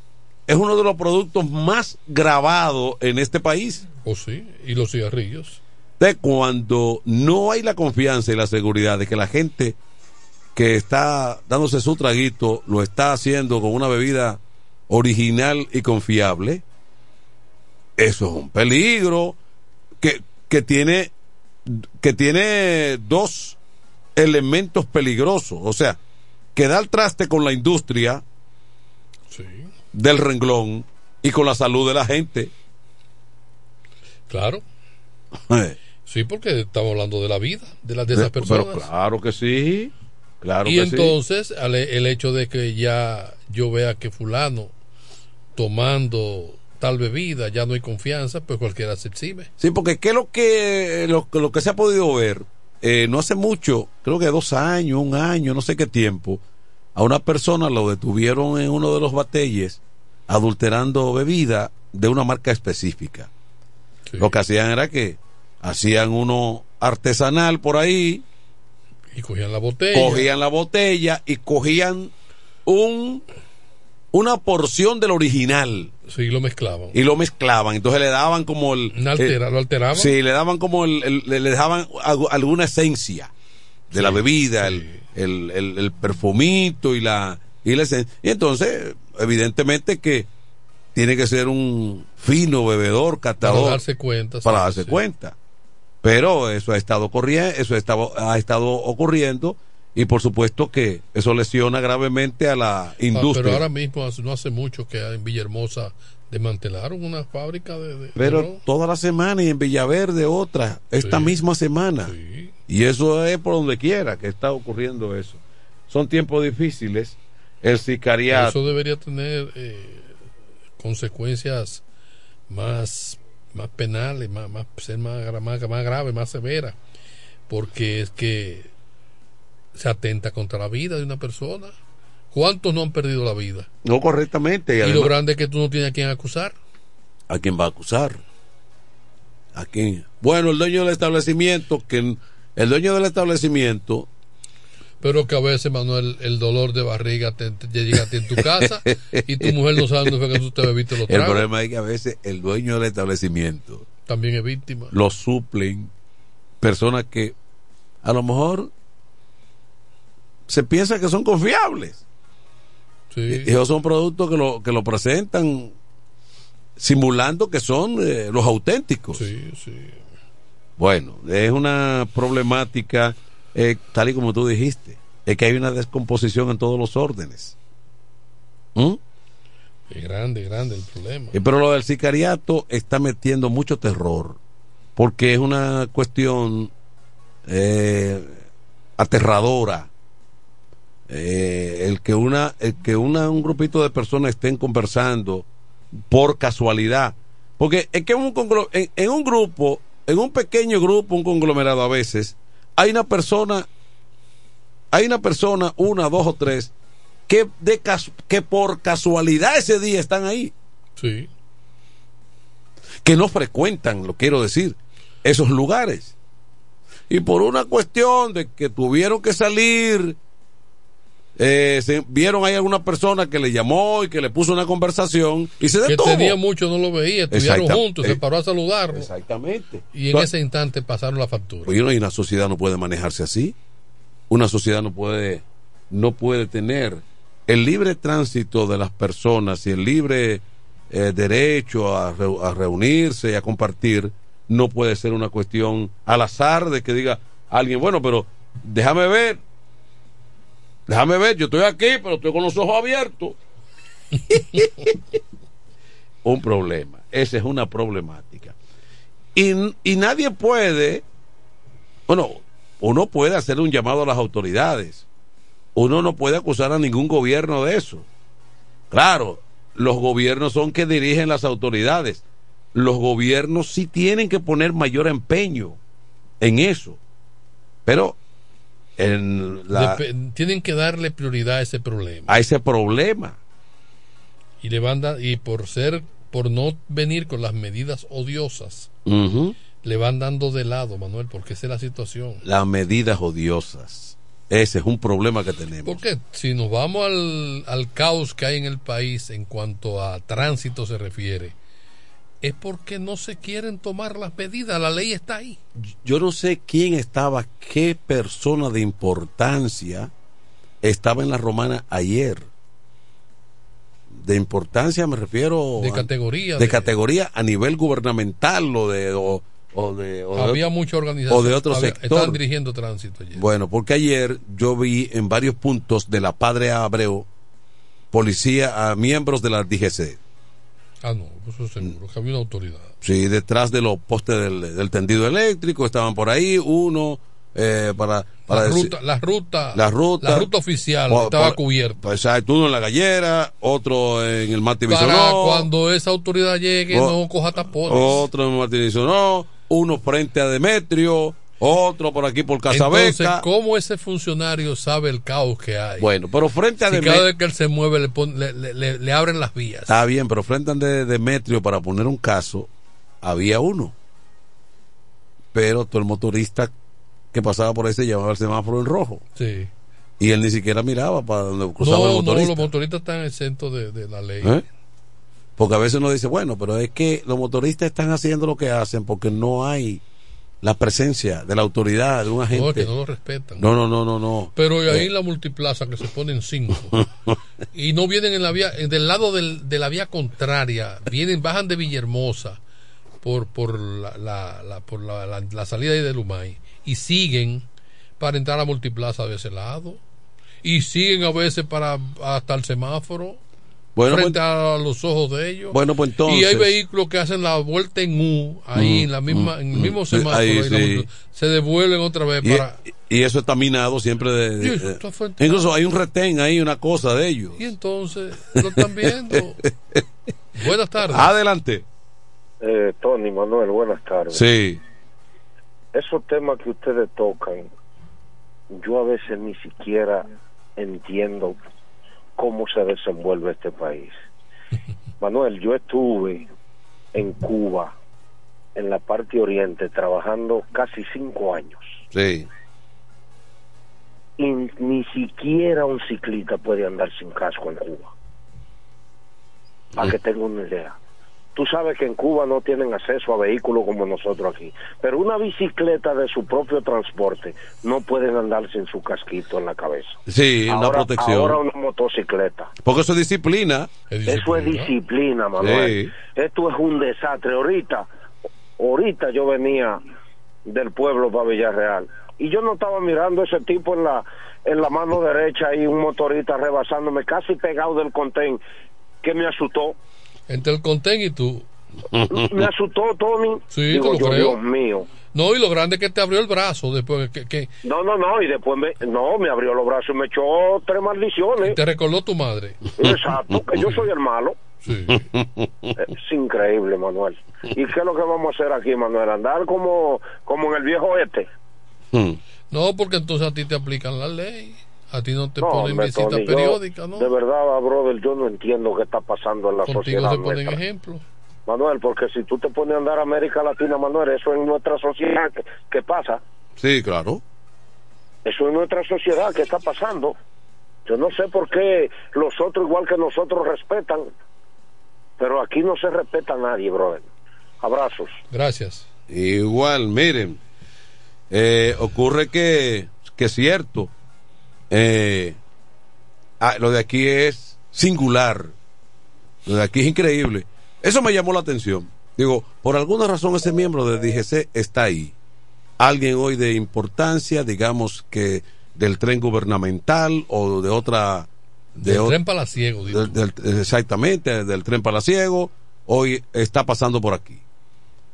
es uno de los productos más grabados en este país. O sí. Y los cigarrillos. de cuando no hay la confianza y la seguridad de que la gente que está dándose su traguito lo está haciendo con una bebida original y confiable, eso es un peligro que, que tiene que tiene dos elementos peligrosos, o sea, que da el traste con la industria del renglón y con la salud de la gente. Claro. Eh. Sí, porque estamos hablando de la vida de las de esas Eh, personas. Pero claro que sí, claro y que entonces el hecho de que ya yo vea que fulano tomando tal bebida ya no hay confianza, pues cualquiera se exhibe. Sí, porque ¿qué es lo que, lo, que- lo que se ha podido ver? Eh, no hace mucho, creo que dos años, un año, no sé qué tiempo, a una persona lo detuvieron en uno de los batelles adulterando bebida de una marca específica. Lo que hacían era que hacían uno artesanal por ahí, Y cogían la botella. cogían la botella y cogían un una porción del original Sí, lo mezclaban. y lo mezclaban. Entonces le daban como el. Altera- eh, ¿Lo alteraban? Sí, le daban como el. el- le, dejaban alguna esencia de la bebida, el, el, el- el perfumito y la, y la esencia. Y entonces, evidentemente que tiene que ser un fino bebedor, catador. Para darse cuenta. para sí, darse sí. cuenta. Pero eso ha estado corriendo, eso ha estado, ha estado ocurriendo Y por supuesto que eso lesiona gravemente a la Ah, industria. pero ahora mismo, no hace mucho que en Villahermosa desmantelaron una fábrica de... de- Pero de- toda la semana y en Villaverde otra, esta Sí. misma semana. Y eso es por donde quiera que está ocurriendo eso. Son tiempos difíciles. El sicariato. Eso debería tener eh, consecuencias más, más penales, más, más, ser más, más, más grave, más severa, porque es que se atenta contra la vida de una persona. ¿Cuántos no han perdido la vida? No correctamente. Y lo grande es que tú no tienes a quien acusar. ¿A quién va a acusar? ¿A quién? Bueno, el dueño del establecimiento, que el dueño del establecimiento Pero que a veces, Manuel, el dolor de barriga te, te llega a ti en tu casa y tu mujer no sabe dónde fue que tú te bebiste los El problema es que a veces el dueño del establecimiento También es víctima. lo suplen personas que a lo mejor se piensa que son confiables. Sí. Y esos son productos que lo, que lo presentan simulando que son eh, los auténticos. Sí, sí. Bueno, es una problemática, eh, tal y como tú dijiste, es que hay una descomposición en todos los órdenes. ¿Mm? Es grande, grande el problema. Eh, Pero lo del sicariato está metiendo mucho terror, porque es una cuestión eh, aterradora. Eh, el que una, el que una, un grupito de personas estén conversando por casualidad, porque es que un en, en un grupo, en un pequeño grupo, un conglomerado a veces, hay una persona, hay una persona, una, dos o tres, que, de cas- que por casualidad ese día están ahí Sí. que no frecuentan, lo quiero decir, esos lugares. Y por una cuestión de que tuvieron que salir, eh, se- vieron ahí alguna persona que le llamó y que le puso una conversación y se Que detuvo. tenía mucho, no lo veía, estuvieron juntos, se eh, paró a saludarlo. Exactamente. Y en Entonces- ese instante pasaron la factura. Oye, no, y una sociedad no puede manejarse así. Una sociedad no puede, no puede tener el libre tránsito de las personas y el libre eh, derecho a, a reunirse y a compartir no puede ser una cuestión al azar de que diga alguien, bueno, pero déjame ver, déjame ver, yo estoy aquí, pero estoy con los ojos abiertos. un problema, esa es una problemática. Y, y nadie puede, bueno, uno puede hacer un llamado a las autoridades. Uno no puede acusar a ningún gobierno de eso. Claro, los gobiernos son que dirigen las autoridades. Los gobiernos sí tienen que poner mayor empeño en eso. Pero en la, Dep- tienen que darle prioridad a ese problema. a ese problema. Y le van da- y por ser, por no venir con las medidas odiosas, le van dando de lado, Manuel, porque esa es la situación. Las medidas odiosas. Ese es un problema que tenemos. Porque si nos vamos al, al caos que hay en el país en cuanto a tránsito se refiere, es porque no se quieren tomar las medidas, la ley está ahí. yo no sé quién estaba, qué persona de importancia estaba en la romana ayer. De importancia me refiero De a- categoría, de, de- categoría a nivel gubernamental o de o, o de o Había mucha organización. o de otro Había- sector. Estaban dirigiendo tránsito ayer. Bueno, porque ayer yo vi en varios puntos de la Padre Abreu policía a miembros de la DGC. Ah, no, eso es seguro, que había una autoridad. Sí, detrás de los postes del, del tendido eléctrico estaban por ahí uno eh, para para la, decir- ruta, la ruta, la ruta, la ruta oficial Por- estaba por- cubierta. Pues exacto, uno en la gallera, otro en el Martí Para cuando esa autoridad llegue, O- no coja tapones. otro en el Martí Bisonó, uno frente a Demetrio, otro por aquí por Entonces, Casabeca. ¿cómo ese funcionario sabe el caos que hay? Bueno, pero frente a si Demetrio. cada vez que él se mueve le, pon- le, le- abren las vías. Está bien, pero frente a de Demetrio, para poner un caso, había uno. Pero todo el motorista que pasaba por ahí se llevaba el semáforo en rojo. Sí. Y él ni siquiera miraba para donde cruzaba No, el no, motorista. los motoristas están exentos de, de la ley. ¿Eh? Porque a veces uno dice, bueno, pero es que los motoristas están haciendo lo que hacen porque no hay la presencia de la autoridad, de un agente. No, es que no lo respetan. No, no, no, no, no. Pero ahí Eh, en la multiplaza que se ponen cinco y no vienen en la vía, en- del lado del- de la vía contraria, vienen, bajan de Villahermosa por, por la, la- la- por la, la- salida de Lumay y siguen para entrar a Multiplaza de ese lado. Y siguen a veces para hasta el semáforo. Bueno, frente pues- a los ojos de ellos. Bueno, pues entonces- Y hay vehículos que hacen la vuelta en U, ahí Mm, en, la misma, en el mm, mismo mm. Semáforo. ahí sí. Se devuelven otra vez Y, para. y eso está minado siempre de, incluso hay un retén ahí una cosa de ellos Y entonces lo están viendo. Buenas tardes. adelante Eh, Tony, Manuel, buenas tardes. sí Esos temas que ustedes tocan, yo a veces ni siquiera entiendo cómo se desenvuelve este país. Manuel, yo estuve en Cuba, en la parte oriente, trabajando casi cinco años. sí Y ni siquiera un ciclista puede andar sin casco en Cuba. Para que tenga una idea. Tú sabes que en Cuba no tienen acceso a vehículos como nosotros aquí. Pero una bicicleta de su propio transporte no pueden andar sin su casquito en la cabeza. sí una ahora, protección Ahora una motocicleta. porque eso es disciplina Eso es disciplina, Manuel. Esto es un desastre. Ahorita, ahorita yo venía del pueblo para Villarreal y yo no estaba mirando a ese tipo en la en la mano derecha y un motorista rebasándome casi pegado del contén que me asustó. Entre el contén y tú. me asustó Tony. Sí, Digo te lo yo, creo. Dios mío. No, y lo grande es que te abrió el brazo después que, que No, no, no, y después me, no, me abrió los brazos y me echó tres maldiciones. te recordó tu madre. Exacto, que yo soy el malo. Sí. Es increíble, Manuel. ¿Y qué es lo que vamos a hacer aquí, Manuel? Andar como, como en el viejo este. No, porque entonces a ti te aplican la ley. A ti no te No, ponen hombre, Tony, yo, periódicas, ¿no? De verdad, brother, yo no entiendo qué está pasando en la Contigo sociedad se ponen ejemplos. Manuel, porque si tú te pones a andar a América Latina, Manuel, eso en nuestra sociedad, ¿qué, qué pasa? sí claro Eso en nuestra sociedad, ¿qué está pasando? Yo no sé por qué los otros, igual que nosotros, respetan, pero aquí no se respeta a nadie, brother. Abrazos. Gracias. Igual, miren, eh, ocurre que, que es cierto, eh, ah, lo de aquí es singular, lo de aquí es increíble. Eso me llamó la atención. Digo, por alguna razón ese miembro de DGC está ahí. Alguien hoy de importancia, digamos que del tren gubernamental o de otra... De Del o- tren palaciego, digo. del- del- exactamente, del tren palaciego, hoy está pasando por aquí.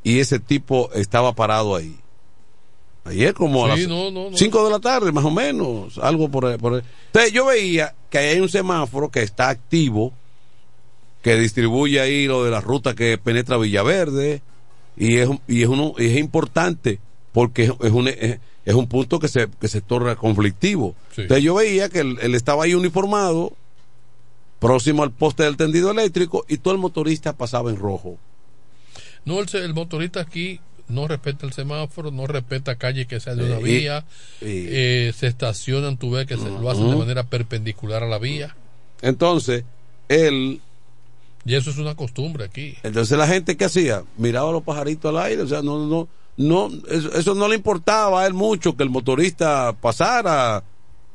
Y ese tipo estaba parado ahí. Ayer como a Sí, las no, no, no. 5 de la tarde, más o menos, algo por ahí, por ahí. Entonces yo veía que hay un semáforo que está activo, que distribuye ahí lo de la ruta que penetra Villaverde, y es, y es, uno, y es importante, porque es, es un, es, es un punto que se, que se torna conflictivo. Sí. Entonces yo veía que él, él estaba ahí uniformado, próximo al poste del tendido eléctrico, y todo el motorista pasaba en rojo. No, el, se- el motorista aquí no respeta el semáforo, no respeta calle que sea de una vía, eh, se estacionan, tú ves que se, lo hacen de manera perpendicular a la vía. Entonces, él Y eso es una costumbre aquí. Entonces la gente que hacía miraba a los pajaritos al aire, o sea, no, no, no, eso, eso no le importaba a él mucho que el motorista pasara.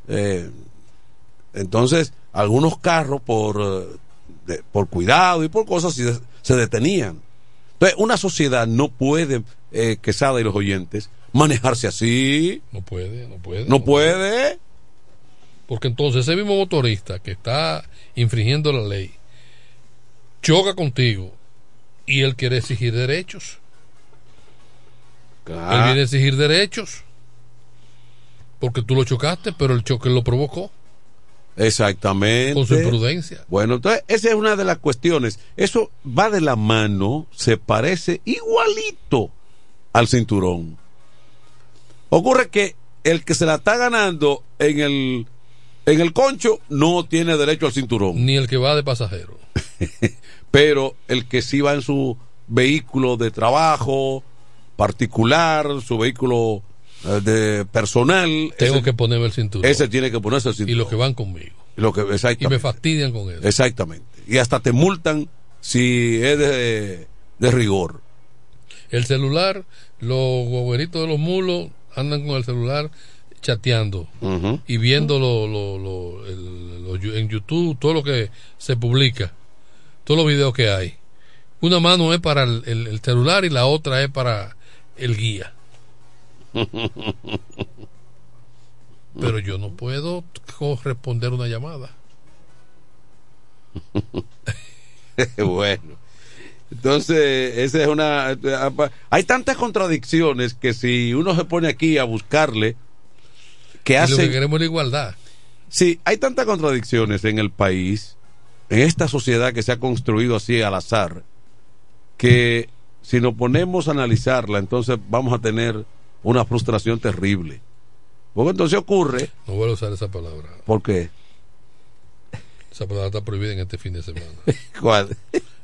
eh, entonces algunos carros por eh, de- por cuidado y por cosas se detenían. Entonces una sociedad no puede, eh, Quesada y los oyentes, manejarse así. No puede, no puede. No puede. Porque entonces ese mismo motorista que está infringiendo la ley choca contigo y él quiere exigir derechos. Él viene a exigir derechos porque tú lo chocaste, pero el choque lo provocó. Exactamente. Con su imprudencia. Bueno, entonces esa es una de las cuestiones. Eso va de la mano, se parece igualito al cinturón. Ocurre que el que se la está ganando en el en el concho no tiene derecho al cinturón. Ni el que va de pasajero. Pero el que sí va en su vehículo de trabajo particular, su vehículo eh, de personal, Tengo ese- que ponerme el cinturón. ese tiene que ponerse el y cinturón. los que van conmigo. Y lo que, Y me fastidian con eso. Exactamente. Y hasta te multan si es de, de rigor. El celular, los guagüeritos de los mulos andan con el celular chateando y viendo lo, lo- lo- el- en YouTube todo lo que se publica, todos los videos que hay. Una mano es para el, el- el celular y la otra es para el guía. pero yo no puedo corresponder una llamada. bueno. Entonces, esa es una... Hay tantas contradicciones que si uno se pone aquí a buscarle, que lo que queremos la igualdad. Sí, hay tantas contradicciones en el país, en esta sociedad que se ha construido así al azar, que si nos ponemos a analizarla, entonces vamos a tener una frustración terrible. Porque entonces ocurre... No vuelvo a usar esa palabra. ¿Por qué? Esa palabra está prohibida en este fin de semana. ¿Cuál?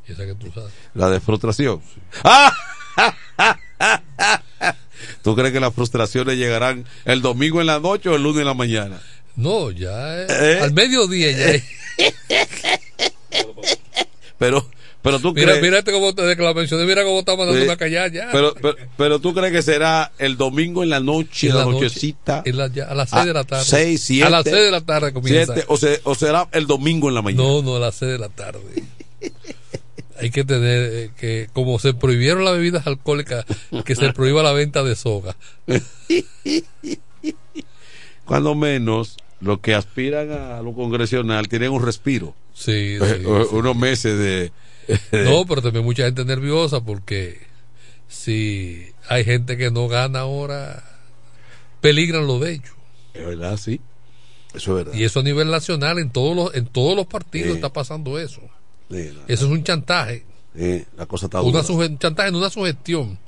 Esa que tú sabes. La de frustración. ¡Ah! ¿Tú crees que las frustraciones llegarán el domingo en la noche o el lunes en la mañana? No, ya es- ¿Eh? al mediodía ya es. Pero, pero tú Mira, crees... desde que la mencioné, mira cómo está mandando Sí. una callar ya. Pero, pero, pero tú crees que será el domingo en la noche, En la, la noche, nochecita. en la- ya, a las seis de la tarde. Seis, siete. A las seis de la tarde comienza. o, se- o será el domingo en la mañana. No, no, a las 6 de la tarde. Hay que tener eh, que, como se prohibieron las bebidas alcohólicas, que se prohíba la venta de soga. Cuando menos, los que aspiran a lo congresional tienen un respiro. Sí, Eh, sí, sí. Unos meses de. No, pero también mucha gente nerviosa porque si hay gente que no gana ahora, peligran lo de ellos. Es verdad, sí. Eso es verdad. Y eso a nivel nacional, en todos los, en todos los partidos Sí. está pasando eso. Sí, la, Eso es un chantaje. sí, la cosa está Una un chantaje, no una sugestión.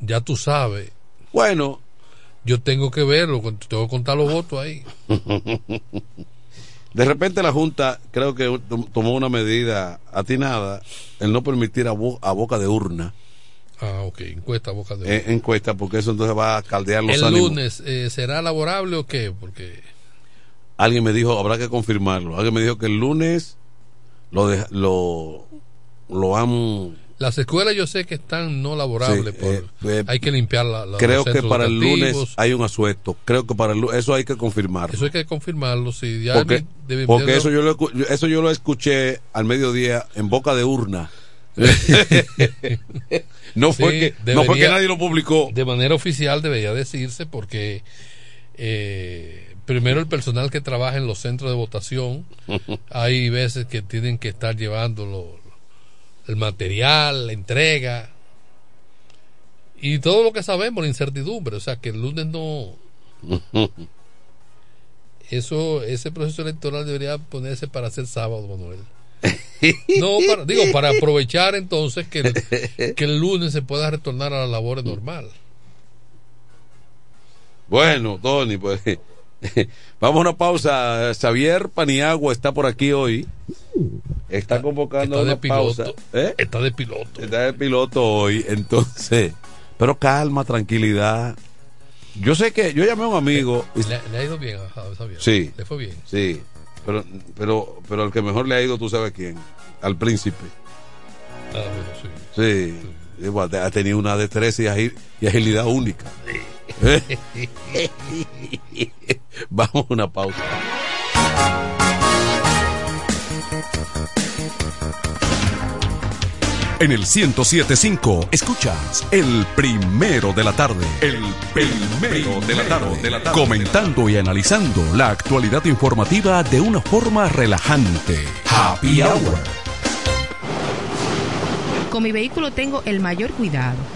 Ya tú sabes. Bueno. Yo tengo que verlo, tengo que contar los votos ahí. De repente la Junta creo que tom- tomó una medida atinada el no permitir a, bo- a boca de urna Ah, ok, encuesta boca de eh, encuesta porque eso entonces va a caldear los El ánimos. lunes, eh, ¿será laborable o qué? Porque Alguien me dijo, habrá que confirmarlo. Alguien me dijo que el lunes lo de- lo lo han las escuelas yo sé que están no laborables. Sí, por- eh, eh, hay que limpiar la, la- creo que para el lunes hay un asueto. Creo que para el lu- eso hay que confirmarlo. Eso hay que confirmarlo. Sí, ya porque porque eso yo lo eso yo lo escuché al mediodía en boca de urna. no fue Sí, que no fue que nadie lo publicó. De manera oficial debería decirse porque eh, primero el personal que trabaja en los centros de votación, hay veces que tienen que estar llevando el material, la entrega y todo lo que sabemos, la incertidumbre. O sea que el lunes no... Eso, ese proceso electoral debería ponerse para hacer sábado, Manuel. No, para, digo, para aprovechar entonces que el, que el lunes se pueda retornar a las labores normal. Bueno, Tony, pues vamos a una pausa. Xavier Paniagua está por aquí hoy. Está convocando Está de una piloto. pausa. ¿Eh? Está de piloto. Está de piloto hoy, entonces. Pero calma, tranquilidad. Yo sé que yo llamé a un amigo. Le, le ha ido bien a Javier. Sí. Le fue bien. Sí, pero, pero, pero el que mejor le ha ido, tú sabes quién, al príncipe. Ah, bueno, sí. Sí, igual, ha tenido una destreza y, y agilidad única. ¿Eh? Vamos a una pausa. En el 1075 escuchas el primero de la tarde. El primero de la tarde. Comentando y analizando la actualidad informativa de una forma relajante. Happy Hour. Con mi vehículo tengo el mayor cuidado.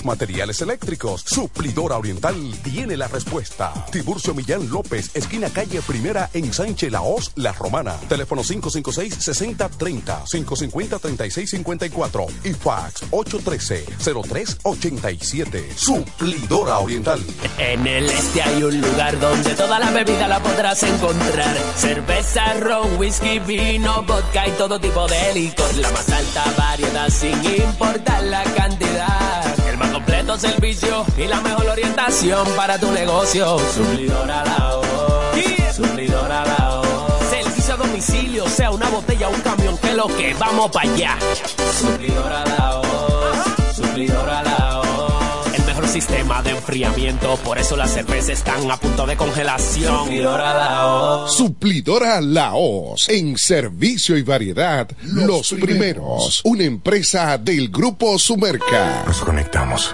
materiales eléctricos, Suplidora Oriental tiene la respuesta. Tiburcio Millán López, esquina calle Primera en Sánchez Laos, La Romana. Teléfono 556-6030, 550-3654 y fax 813-0387. Suplidora Oriental. En el este hay un lugar donde toda la bebida la podrás encontrar. Cerveza, ron, whisky, vino, vodka y todo tipo de licor. La más alta variedad sin importar la cantidad. Servicio y la mejor orientación para tu negocio. Suplidora la voz. Suplidora la voz. Servicio a domicilio, sea una botella o un camión, que lo que vamos para allá. Suplidora la voz. Suplidora la voz. El mejor sistema de enfriamiento, por eso las cervezas están a punto de congelación. Suplidora la voz. Suplidora Laos. En servicio y variedad, los, primeros. Una empresa del Grupo Sumerca. Nos conectamos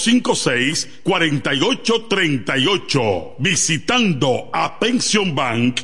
809-556-4838. Visitando a Pension Bank,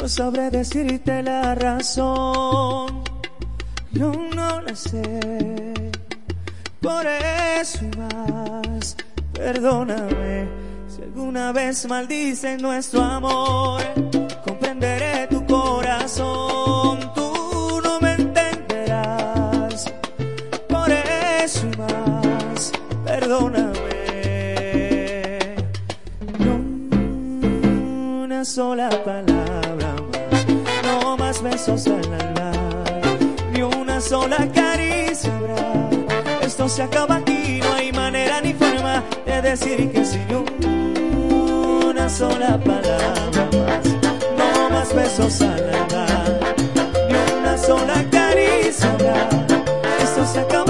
no sabré decirte la razón. Yo no la sé. Por eso más, perdóname. Si alguna vez maldicen nuestro amor, comprenderé tu corazón. Tú no me entenderás. Por eso más, perdóname. No una sola palabra no besos al ni una sola caricia. Esto se acaba aquí, no hay manera ni forma de decir que si no una sola palabra más, no más besos al alma, ni una sola caricia. Esto se acaba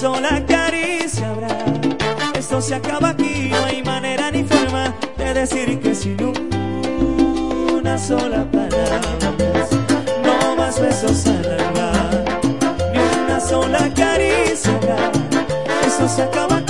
sola caricia habrá. Esto se acaba aquí, no hay manera ni forma de decir que sin una sola palabra no más besos al alma, ni una sola caricia habrá. Esto se acaba aquí,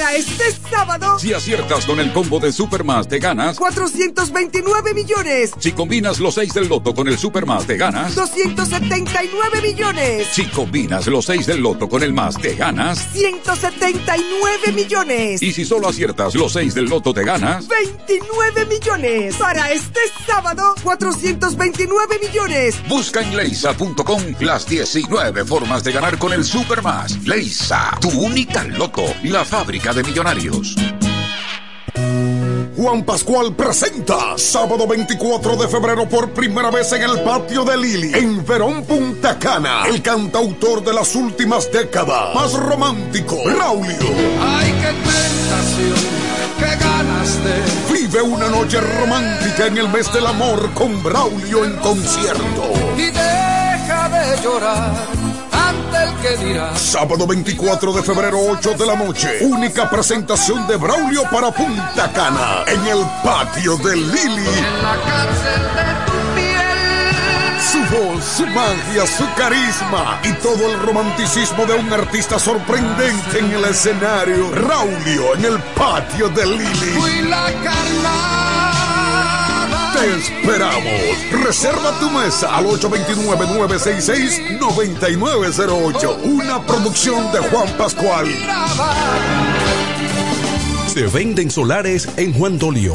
Para este sábado, Si aciertas con el combo de Supermas, te ganas. 429 millones, Si combinas los 6 del loto con el Supermas, te ganas. 279 millones, Si combinas los 6 del loto con el más, te ganas. 179 millones, Y si solo aciertas los 6 del loto, te ganas. 29 millones. Para este sábado, 429 millones. Busca en leisa.com las 19 formas de ganar con el Supermas. Leisa, tu única loto, la fábrica de millonarios. Juan Pascual presenta sábado 24 de febrero por primera vez en el patio de Lili, en Verón Punta Cana, el cantautor de las últimas décadas, más romántico, Raulio. Ay, qué tentación, qué ganas de. Vive una noche romántica en el mes del amor con Braulio en concierto. Y deja de llorar Sábado 24 de febrero, 8 de la noche. Única presentación de Braulio para Punta Cana en el patio de Lili. Su voz, su magia, su carisma y todo el romanticismo de un artista sorprendente en el escenario. Raulio en el patio de Lili. Esperamos. Reserva tu mesa al 829-966-9908. Una producción de Juan Pascual. Se venden solares en Juan Dolio.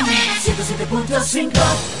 FM 107.5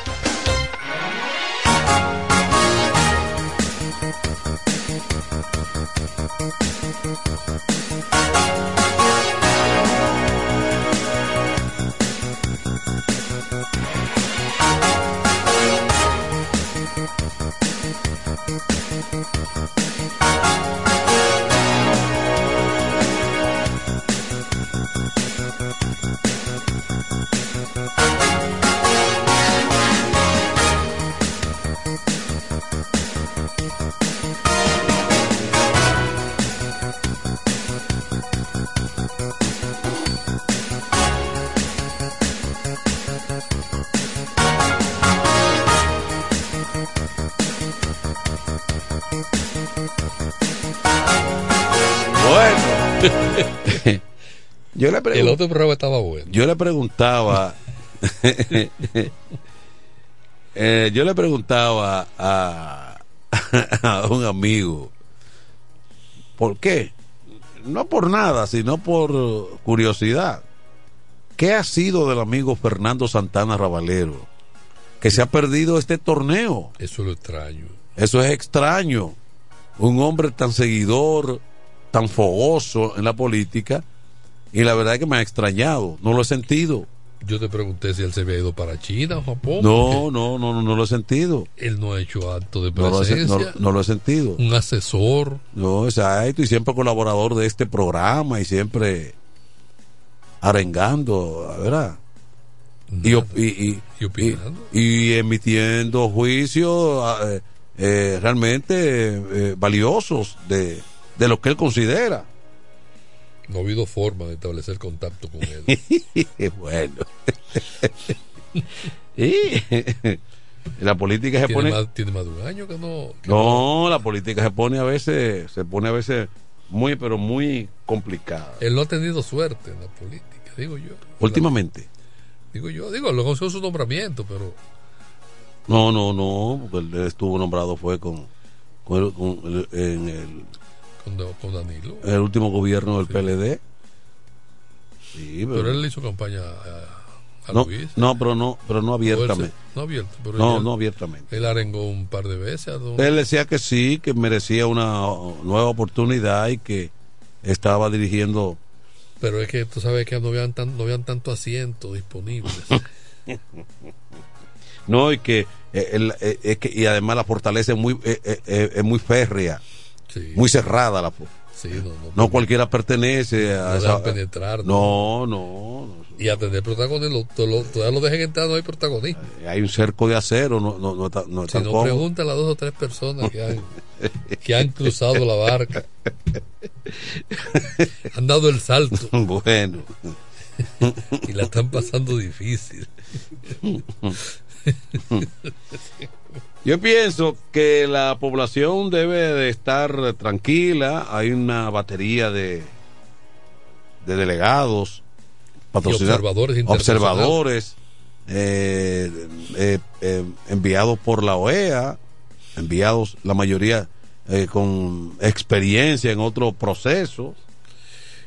Otro programa estaba bueno. Yo le preguntaba. eh, yo le preguntaba a, a un amigo. ¿Por qué? No por nada, sino por curiosidad. ¿Qué ha sido del amigo Fernando Santana Ravalero? Que se ha perdido este torneo. Eso es lo extraño. Eso es extraño. Un hombre tan seguidor, tan fogoso en la política. Y la verdad es que me ha extrañado. No lo he sentido. Yo te pregunté si él se había ido para China o Japón. No, no, no, no, no lo he sentido. Él no ha hecho acto de No lo, he, presencia. no- no lo he sentido. Un asesor. No, exacto. Y siempre colaborador de este programa y siempre arengando, ¿verdad? Y, y, y, emitiendo juicios eh, eh, realmente eh, valiosos de, de lo que él considera. No ha habido forma de establecer contacto con él. bueno. y la política se tiene, pone. más, tiene más de un año que no. que No, la política se pone a veces, se pone a veces muy, pero muy complicada. Él no ha tenido suerte en la política, digo yo. Últimamente. Digo yo, digo, lo conozco su nombramiento, pero No, no, no, porque él estuvo nombrado fue con, con el- con el- en el, con, con Danilo. el último gobierno del PLD. Sí, pero, Pero él le hizo campaña a, a no, Luis. no, pero no, pero no se- abiertamente. No abierto, pero No, él- no abiertamente. Él arengó un par de veces. a Él decía que sí, que merecía una nueva oportunidad y que estaba dirigiendo. Pero es que tú sabes que no habían, tan, no habían tanto asiento disponibles. No, y que, eh, el- eh, es que y además la fortaleza es muy, eh, eh, eh, es muy férrea, Sí. muy cerrada. La, Sí, no, no, no cualquiera pertenece a no esa- penetrar. No, no, no. Y a tener lo, todavía lo dejen entrar, no hay protagonismo. Hay un cerco de acero, no, no, no, está- no Si no, preguntan a dos o tres personas que han, que han cruzado la barca. Han dado el salto. Bueno. Y la están pasando difícil. Yo pienso que la población debe de estar tranquila. Hay una batería de, de delegados, observadores observadores, eh, eh, eh, enviados por la OEA, enviados la mayoría con experiencia en otros procesos.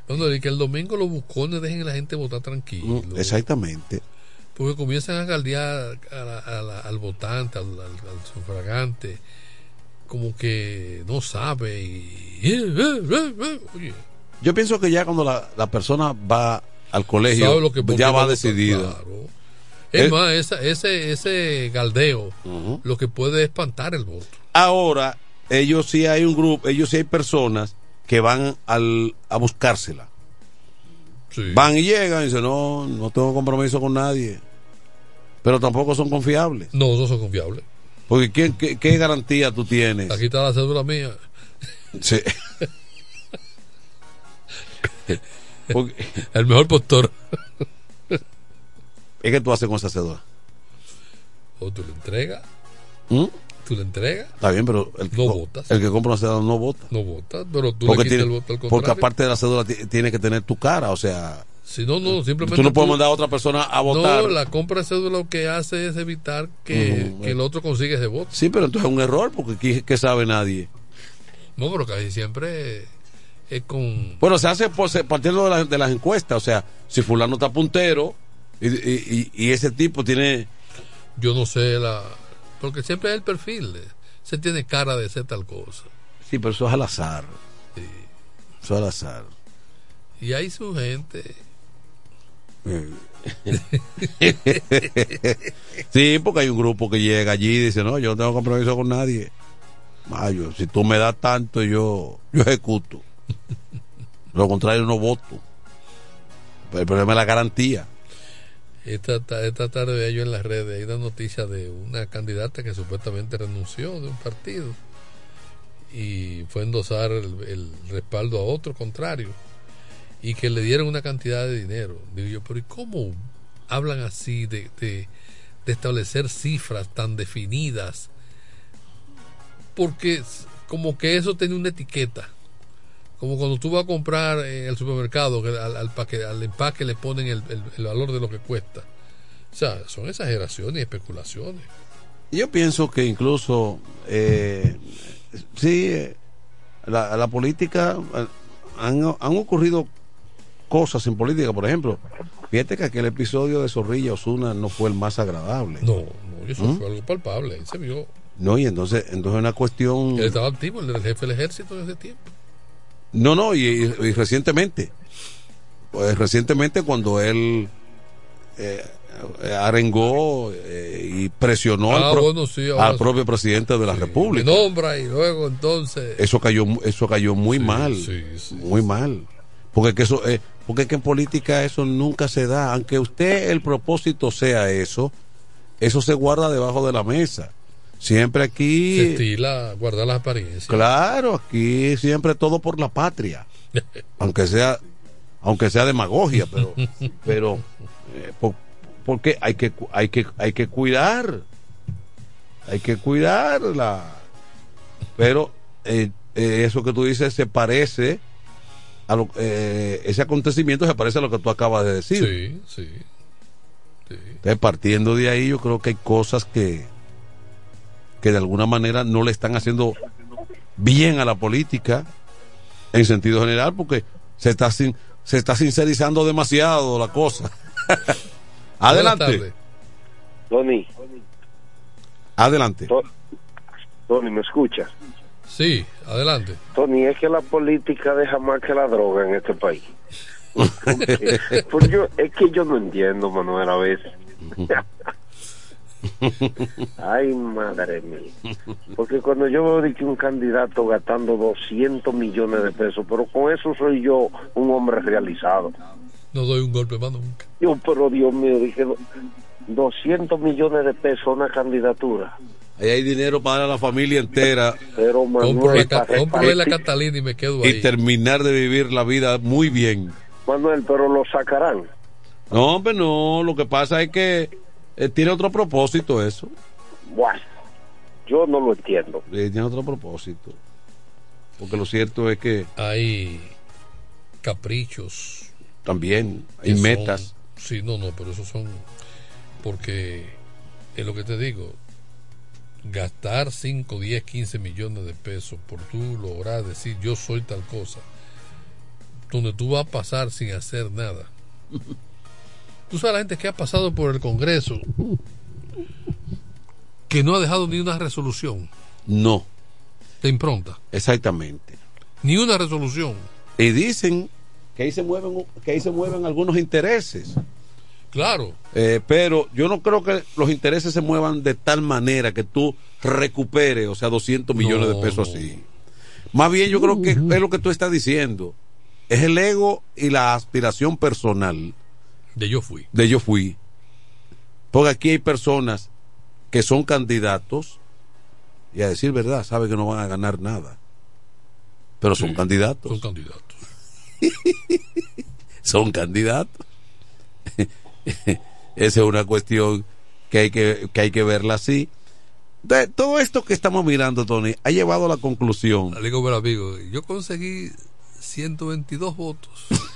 Bueno, y que el domingo los buscones dejen a la gente votar tranquilo. Mm, Exactamente. Porque comienzan a galdear a la- a la- al votante, al, al- al sufragante, como que no sabe. Y, Oye, Yo pienso que ya cuando la, la persona va al colegio, lo que ya va decidida. claro. Es Eh, más, esa- ese, ese galdeo lo que puede es espantar el voto. Ahora, ellos sí hay un grupo, ellos sí hay personas que van al, a buscársela. Van y llegan y dicen, no, no tengo compromiso con nadie. Pero tampoco son confiables. No, no son confiables. Porque ¿qué, qué, qué garantía tú tienes? Aquí está la cédula mía. Sí. Porque- El mejor postor. ¿Es que tú haces con esa cédula? O tú le entregas. ¿Mm? Tú le entregas. Está bien, pero el No votas. el que compra una cédula no vota. No votas, pero tú porque le quitas tiene- el voto al porque contrario. aparte de la cédula ti- tiene que tener tu cara, o sea, Si no, no, simplemente. Tú no puedes mandar a otra persona a votar. No, la compra de cédula lo que hace es evitar que, que el otro consiga ese voto. Sí, pero entonces es un error porque aquí que sabe nadie. No, pero casi siempre es con. Bueno, se hace por- partiendo de, la- de las encuestas. O sea, si fulano está puntero y, y- y- y ese tipo tiene... Yo no sé la. Porque siempre es el perfil. eh. Se tiene cara de ser tal cosa. Sí, pero eso es al azar. Eso es al azar. Y hay su gente. sí, porque hay un grupo que llega allí y dice, no, yo no tengo compromiso con nadie. Ah, yo, si tú me das tanto, yo, yo ejecuto. Lo contrario, no voto. Pero el problema es la garantía. Esta, ta- esta tarde veía yo en las redes hay una noticia de una candidata que supuestamente renunció de un partido y fue a endosar el, respaldo a otro contrario y que le dieron una cantidad de dinero. Digo yo, pero ¿y cómo hablan así de, de, de establecer cifras tan definidas? Porque como que eso tiene una etiqueta. Como cuando tú vas a comprar en el supermercado, que al, al, paque- al empaque le ponen el, el- el valor de lo que cuesta. O sea, son exageraciones y especulaciones. Yo pienso que incluso, eh, sí, eh, la, la política, eh, han, han ocurrido cosas en política, por ejemplo, fíjate que aquel episodio de Zorrilla Osuna no fue el más agradable. No, no, eso ¿Mm? fue algo palpable. Se vio. No, y entonces, entonces una cuestión... Él estaba activo, el del jefe del ejército en ese tiempo. No, no, y, y- y recientemente, pues recientemente cuando él eh, arengó eh, y presionó Ah, al, pro- bueno, sí, ahora al sí. propio presidente de la Me República. nombra y luego entonces. Eso cayó, eso cayó muy mal, muy mal, porque que eso, eh, porque que en política eso nunca se da, aunque usted el propósito sea eso, eso se guarda debajo de la mesa. Siempre Se aquí, estila guardar las apariencias. claro, aquí siempre todo por la patria, aunque sea, aunque sea demagogia, pero, pero, eh, por- porque hay que, hay que, hay que cuidar, hay que cuidarla. Pero eh, eh, eso que tú dices se parece a lo, ese acontecimiento se parece a lo que tú acabas de decir. Sí, sí. Entonces, partiendo de ahí, yo creo que hay cosas que, que de alguna manera no le están haciendo bien a la política en sentido general, porque se está sin, se está sincerizando demasiado la cosa. Adelante. Tony, Adelante. To- Tony, ¿me escuchas? Sí, adelante. Tony, es que la política deja más que la droga en este país. Porque, yo, es que yo no entiendo, Manuel, a veces. Ay, madre mía. Porque cuando yo veo de que un candidato gastando 200 millones de pesos, pero con eso soy yo un hombre realizado. No doy un golpe más nunca. Yo, pero Dios mío, dije, do- 200 millones de pesos una candidatura. Ahí hay dinero para la familia entera Pero Compro Manuel, la, Catalina y me quedo y ahí. terminar de vivir la vida muy bien. Manuel, pero lo sacarán. No, hombre, no. Lo que pasa es que eh, tiene otro propósito eso. Bueno, yo no lo entiendo. Eh, tiene otro propósito. Porque lo cierto es que Hay caprichos. también hay son- metas. Sí, no, no, pero esos son. Porque es lo que te digo. Gastar 5, 10, 15 millones de pesos por tú lograr decir yo soy tal cosa. Donde tú vas a pasar sin hacer nada. Tú sabes la gente que ha pasado por el Congreso que no ha dejado ni una resolución No, de impronta. exactamente. Ni una resolución. Y dicen que ahí se mueven, que ahí se mueven algunos intereses. Claro. Eh, pero yo no creo que los intereses se muevan de tal manera que tú recuperes, o sea, 200 millones de pesos no. así. Más bien yo creo que es lo que tú estás diciendo. Es el ego y la aspiración personal De yo fui. de yo fui. Porque aquí hay personas que son candidatos y a decir verdad, saben que no van a ganar nada. Pero son candidatos. Son candidatos. son candidatos. Esa es una cuestión que hay que, que hay que verla así. De todo esto que estamos mirando, Tony, ha llevado a la conclusión. Le digo, bueno, amigo, yo conseguí 122 votos.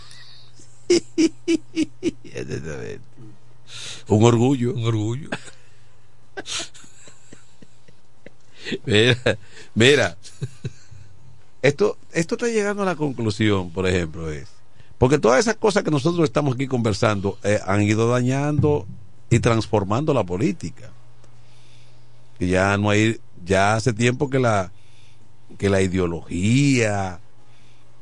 Un orgullo. Un orgullo. Mira, mira. Esto, esto está llegando a la conclusión, por ejemplo, es. Porque todas esas cosas que nosotros estamos aquí conversando eh, han ido dañando y transformando la política. Y ya no hay, ya hace tiempo que la, que la ideología,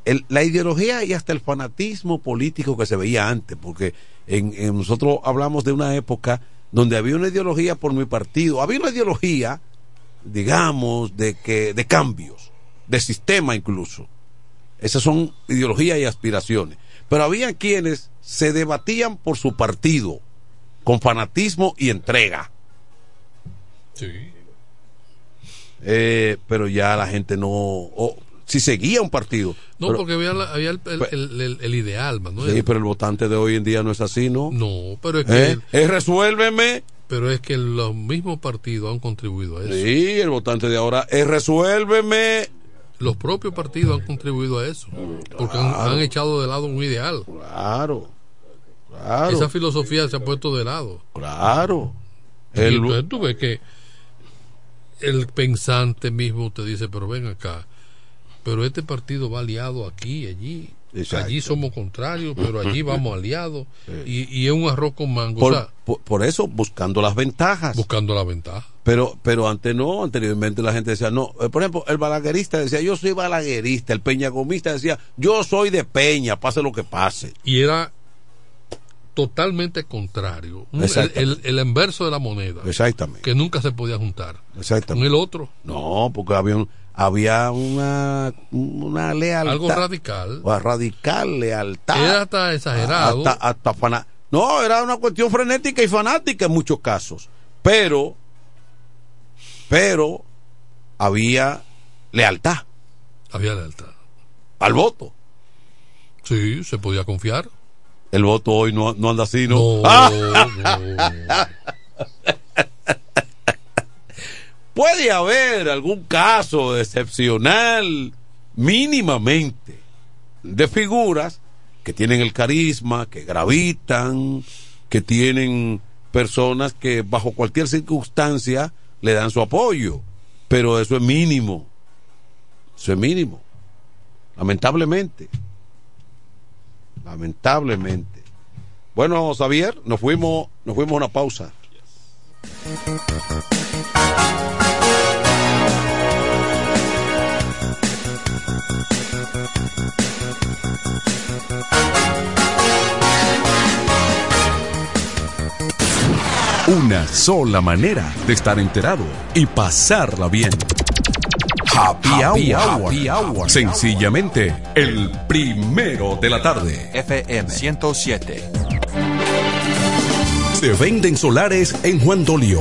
el- la ideología y hasta el fanatismo político que se veía antes, porque en, en nosotros hablamos de una época donde había una ideología por mi partido, había una ideología, digamos, de que, de cambios, de sistema incluso. Esas son ideologías y aspiraciones. Pero había quienes se debatían por su partido, con fanatismo y entrega. Sí. Eh, pero ya la gente no. Si seguía un partido. No, pero- porque había, la- había el, el- el- ideal, Manuel. Sí, pero el votante de hoy en día no es así, ¿no? No, pero es que. ¿Eh? Es resuélveme. Pero es que los mismos partidos han contribuido a eso. Sí, el votante de ahora es resuélveme. Los propios partidos han contribuido a eso. Porque han, echado de lado un ideal. Claro. Claro. Esa filosofía se ha puesto de lado. Claro. Y El- entonces tú ves que el pensante mismo te dice, pero ven acá, pero este partido va aliado aquí y allí. Exacto. Allí somos contrarios, pero allí vamos aliados. Y, y es un arroz con mango. por, o sea, por- por eso, buscando las ventajas. buscando la ventaja. Pero, pero antes no, anteriormente la gente decía, no, eh, por ejemplo, el balaguerista decía, yo soy balaguerista, el peñagomista decía, yo soy de peña, pase lo que pase. Y era totalmente contrario. El, el, el inverso de la moneda. Exactamente. Que nunca se podía juntar. Exactamente. Con el otro. No, porque había, un- había una, una lealtad. Algo radical. Radical, lealtad. Era hasta exagerado. Hasta, hasta fana- No, era una cuestión frenética y fanática en muchos casos. Pero, pero, había lealtad Había lealtad. al voto. Sí, se podía confiar. El voto hoy no, no anda así, ¿no? No, ¡Ah! Puede haber algún caso excepcional, mínimamente, de figuras que tienen el carisma, que gravitan, que tienen personas que bajo cualquier circunstancia le dan su apoyo. Pero eso es mínimo. Eso es mínimo. Lamentablemente. Lamentablemente. Bueno, Xavier, nos fuimos, nos fuimos a una pausa. Una sola manera de estar enterado y pasarla bien. Happy, Happy hour. Hour. Happy Hour. Sencillamente, el primero de la tarde. FM 107. Se venden solares en Juan Dolio,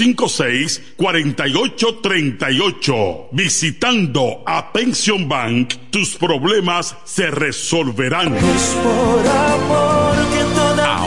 809-556-4838. Visitando a Pension Bank, tus problemas se resolverán.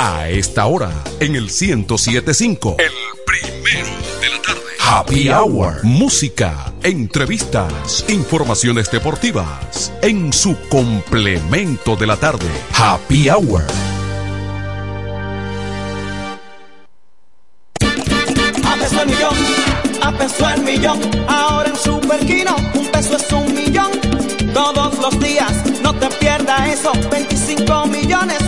A esta hora, en el 1075. El primero de la tarde. Happy Hour. Música, entrevistas, informaciones deportivas. En su complemento de la tarde. Happy Hour. A pesar peso el millón, a peso el millón. Ahora en Superquino, un peso es un millón. Todos los días, no te pierdas eso. 25 millones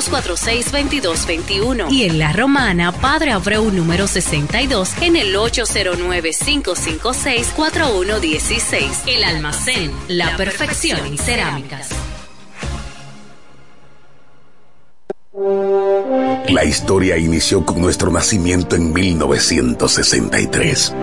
809-246-2221. Y en La Romana, Padre Abreu número 62 en el 809-556-4116. El almacén, la perfección en cerámicas. La historia inició con nuestro nacimiento en 1963.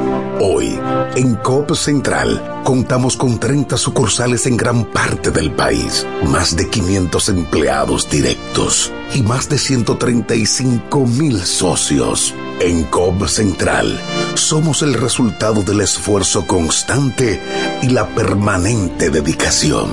Hoy, en COP Central, contamos con 30 sucursales en gran parte del país, más de 500 empleados directos y más de 135 mil socios. En COP Central, somos el resultado del esfuerzo constante y la permanente dedicación.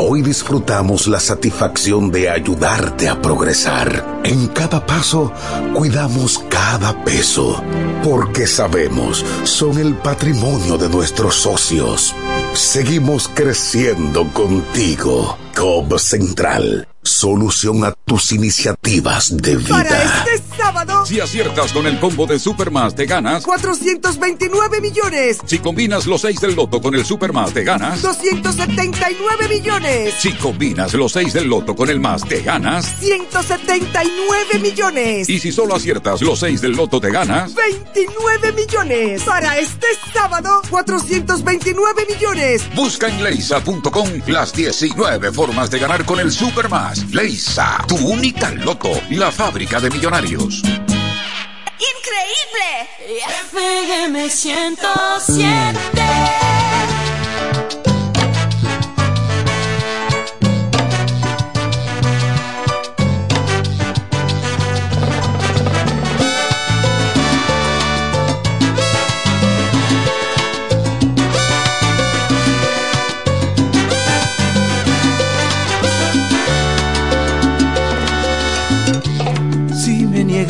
Hoy disfrutamos la satisfacción de ayudarte a progresar. En cada paso, cuidamos cada peso, porque sabemos, son el patrimonio de nuestros socios. Seguimos creciendo contigo. COP Central, solución a tus iniciativas de vida. este sábado, Si aciertas con el combo de Supermas, te ganas. 429 millones, Si combinas los 6 del loto con el Supermas, te ganas. 279 millones, Si combinas los 6 del loto con el más, te ganas. 179 millones, Y si solo aciertas los 6 del loto, te ganas. 29 millones. Para este sábado, 429 millones. Busca en leisa.com las 19 formas de ganar con el Supermas. Leisa, tu única loto, la fábrica de millonarios. ¡Increíble! FM 107.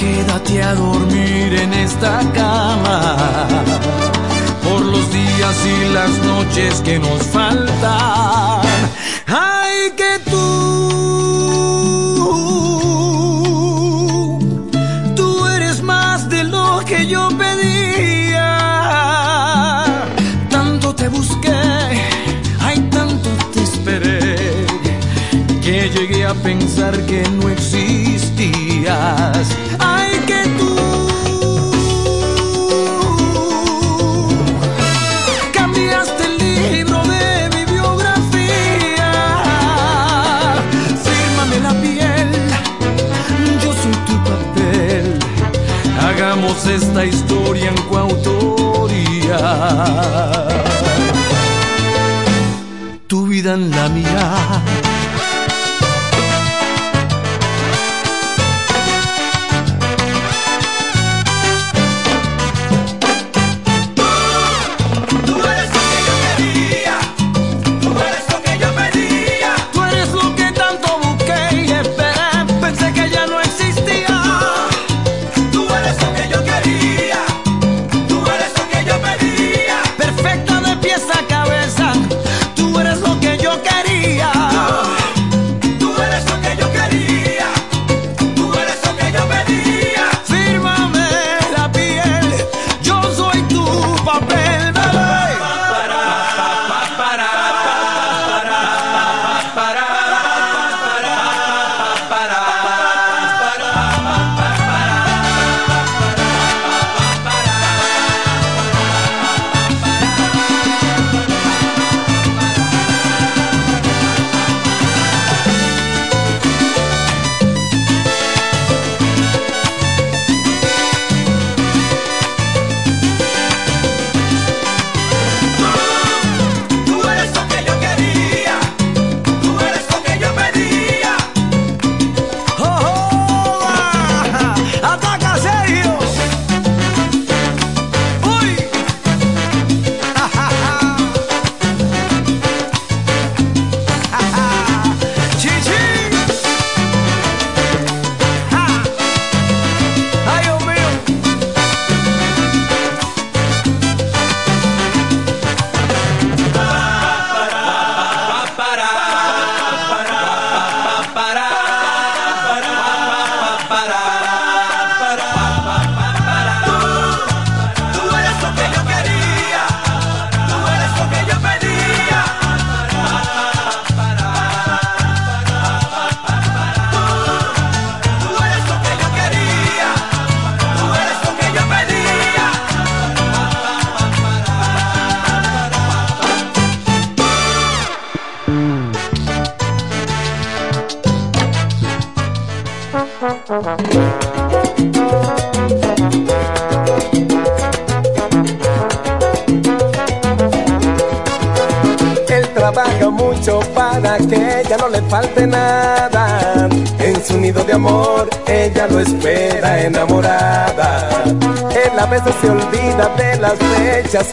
Quédate a dormir en esta cama por los días y las noches que nos faltan. Ay, que tú, tú eres más de lo que yo pedía. Tanto te busqué, ay, tanto te esperé, que llegué a pensar que no existías. Tu vida en la mía.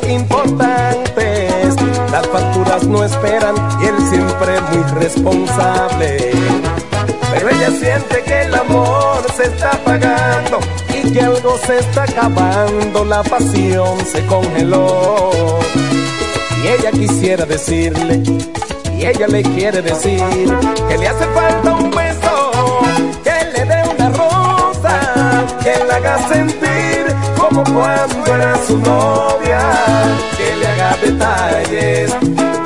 Importantes. Las facturas no esperan y él siempre muy responsable. Pero ella siente que el amor se está apagando y que algo se está acabando. La pasión se congeló. Y ella quisiera decirle, y ella le quiere decir que le hace falta un beso, que le dé una rosa sentir como cuando era su novia, que haga detalles,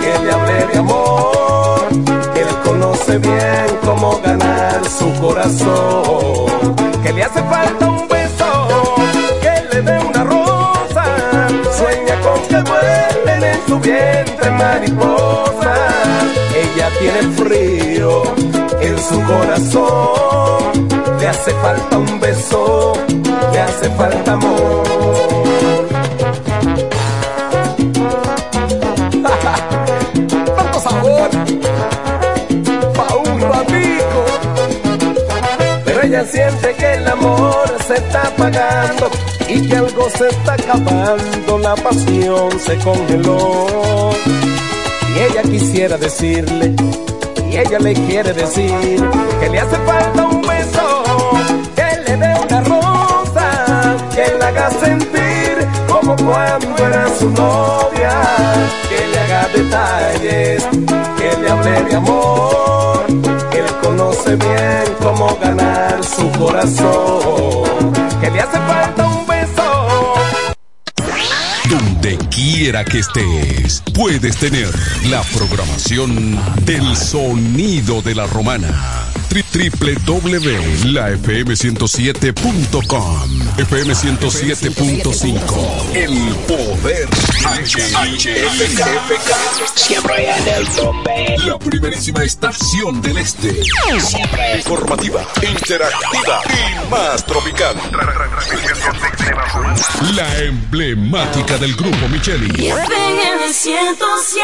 que le hable de amor, que él conoce bien cómo ganar su corazón, que le hace falta un beso, que le dé una rosa, sueña con que vuelen en su vientre mariposas, ella tiene frío en su corazón, le hace falta un beso, le hace falta amor. Sabor pa' un ratico. Pero ella siente que el amor se está apagando y que algo se está acabando, la pasión se congeló. Y ella quisiera decirle, y ella le quiere decir, que le hace falta un beso, que le dé una rosa, que le haga sentir como cuando era su novia, detalles, que le hable de amor, que él conoce bien cómo ganar su corazón, que le hace falta un beso. Donde quiera que estés, puedes tener la programación del sonido de la romana. Tri- www.lafm107.com FM 107.5 El poder Siempre en el tope. La primerísima estación del este. Siempre Informativa, interactiva y más tropical. La emblemática del grupo Micheli. en el 107.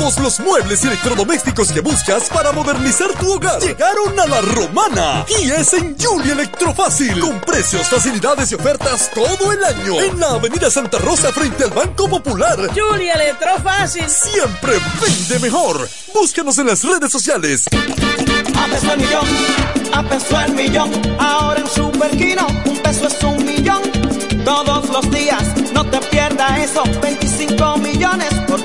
Todos los muebles y electrodomésticos que buscas para modernizar tu hogar llegaron a la romana y es en Julie Electrofácil con precios, facilidades y ofertas todo el año en la Avenida Santa Rosa frente al Banco Popular. Julia Electrofácil. Siempre vende mejor. Búscanos en las redes sociales. A peso el millón, a peso el millón. Ahora en Super Kino, un peso es un millón. Todos los días, no te pierdas eso. 25 millones por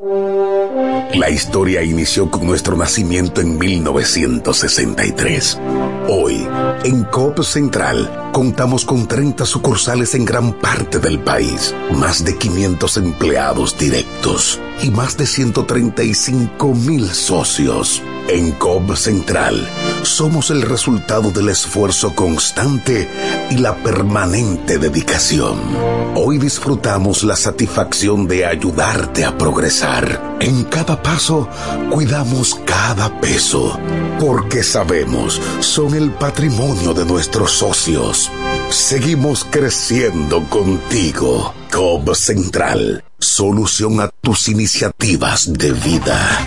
La historia inició con nuestro nacimiento en 1963. Hoy, en COP Central, contamos con 30 sucursales en gran parte del país, más de 500 empleados directos y más de 135 mil socios. En COB Central somos el resultado del esfuerzo constante y la permanente dedicación. Hoy disfrutamos la satisfacción de ayudarte a progresar. En cada paso cuidamos cada peso, porque sabemos son el patrimonio de nuestros socios. Seguimos creciendo contigo. COB Central, solución a tus iniciativas de vida.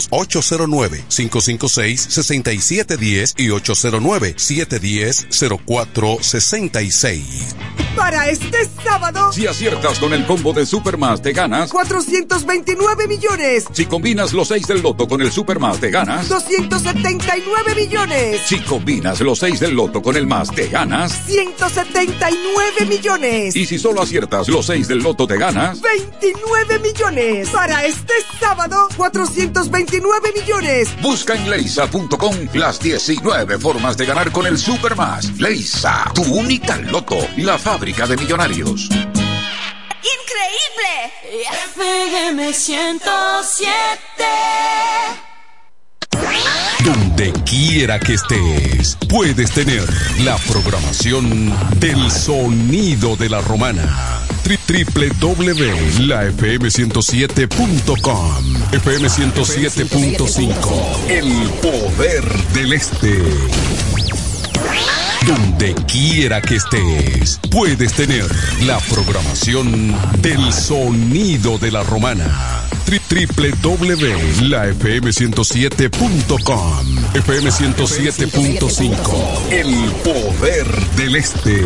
809-556-6710 y 809-710-0466. Para este sábado, Si aciertas con el combo de Supermas, te ganas. 429 millones. Si combinas los 6 del loto con el Supermas, te ganas. 279 millones. Si combinas los 6 del loto con el más, te ganas. 179 millones. Y si solo aciertas los 6 del loto, te ganas. 29 millones. Para este sábado, 429 millones. Busca en leisa.com las 19 formas de ganar con el Supermas. Leisa, tu única loto, la fábrica de millonarios. ¡Increíble! FM 107. Donde quiera que estés, puedes tener la programación del sonido de la romana. Tri- www.lafm107.com FM 107.5 El poder del este. Donde quiera que estés, puedes tener la programación del sonido de la romana. Tri- www.lafm107.com FM 107.5 El poder del este.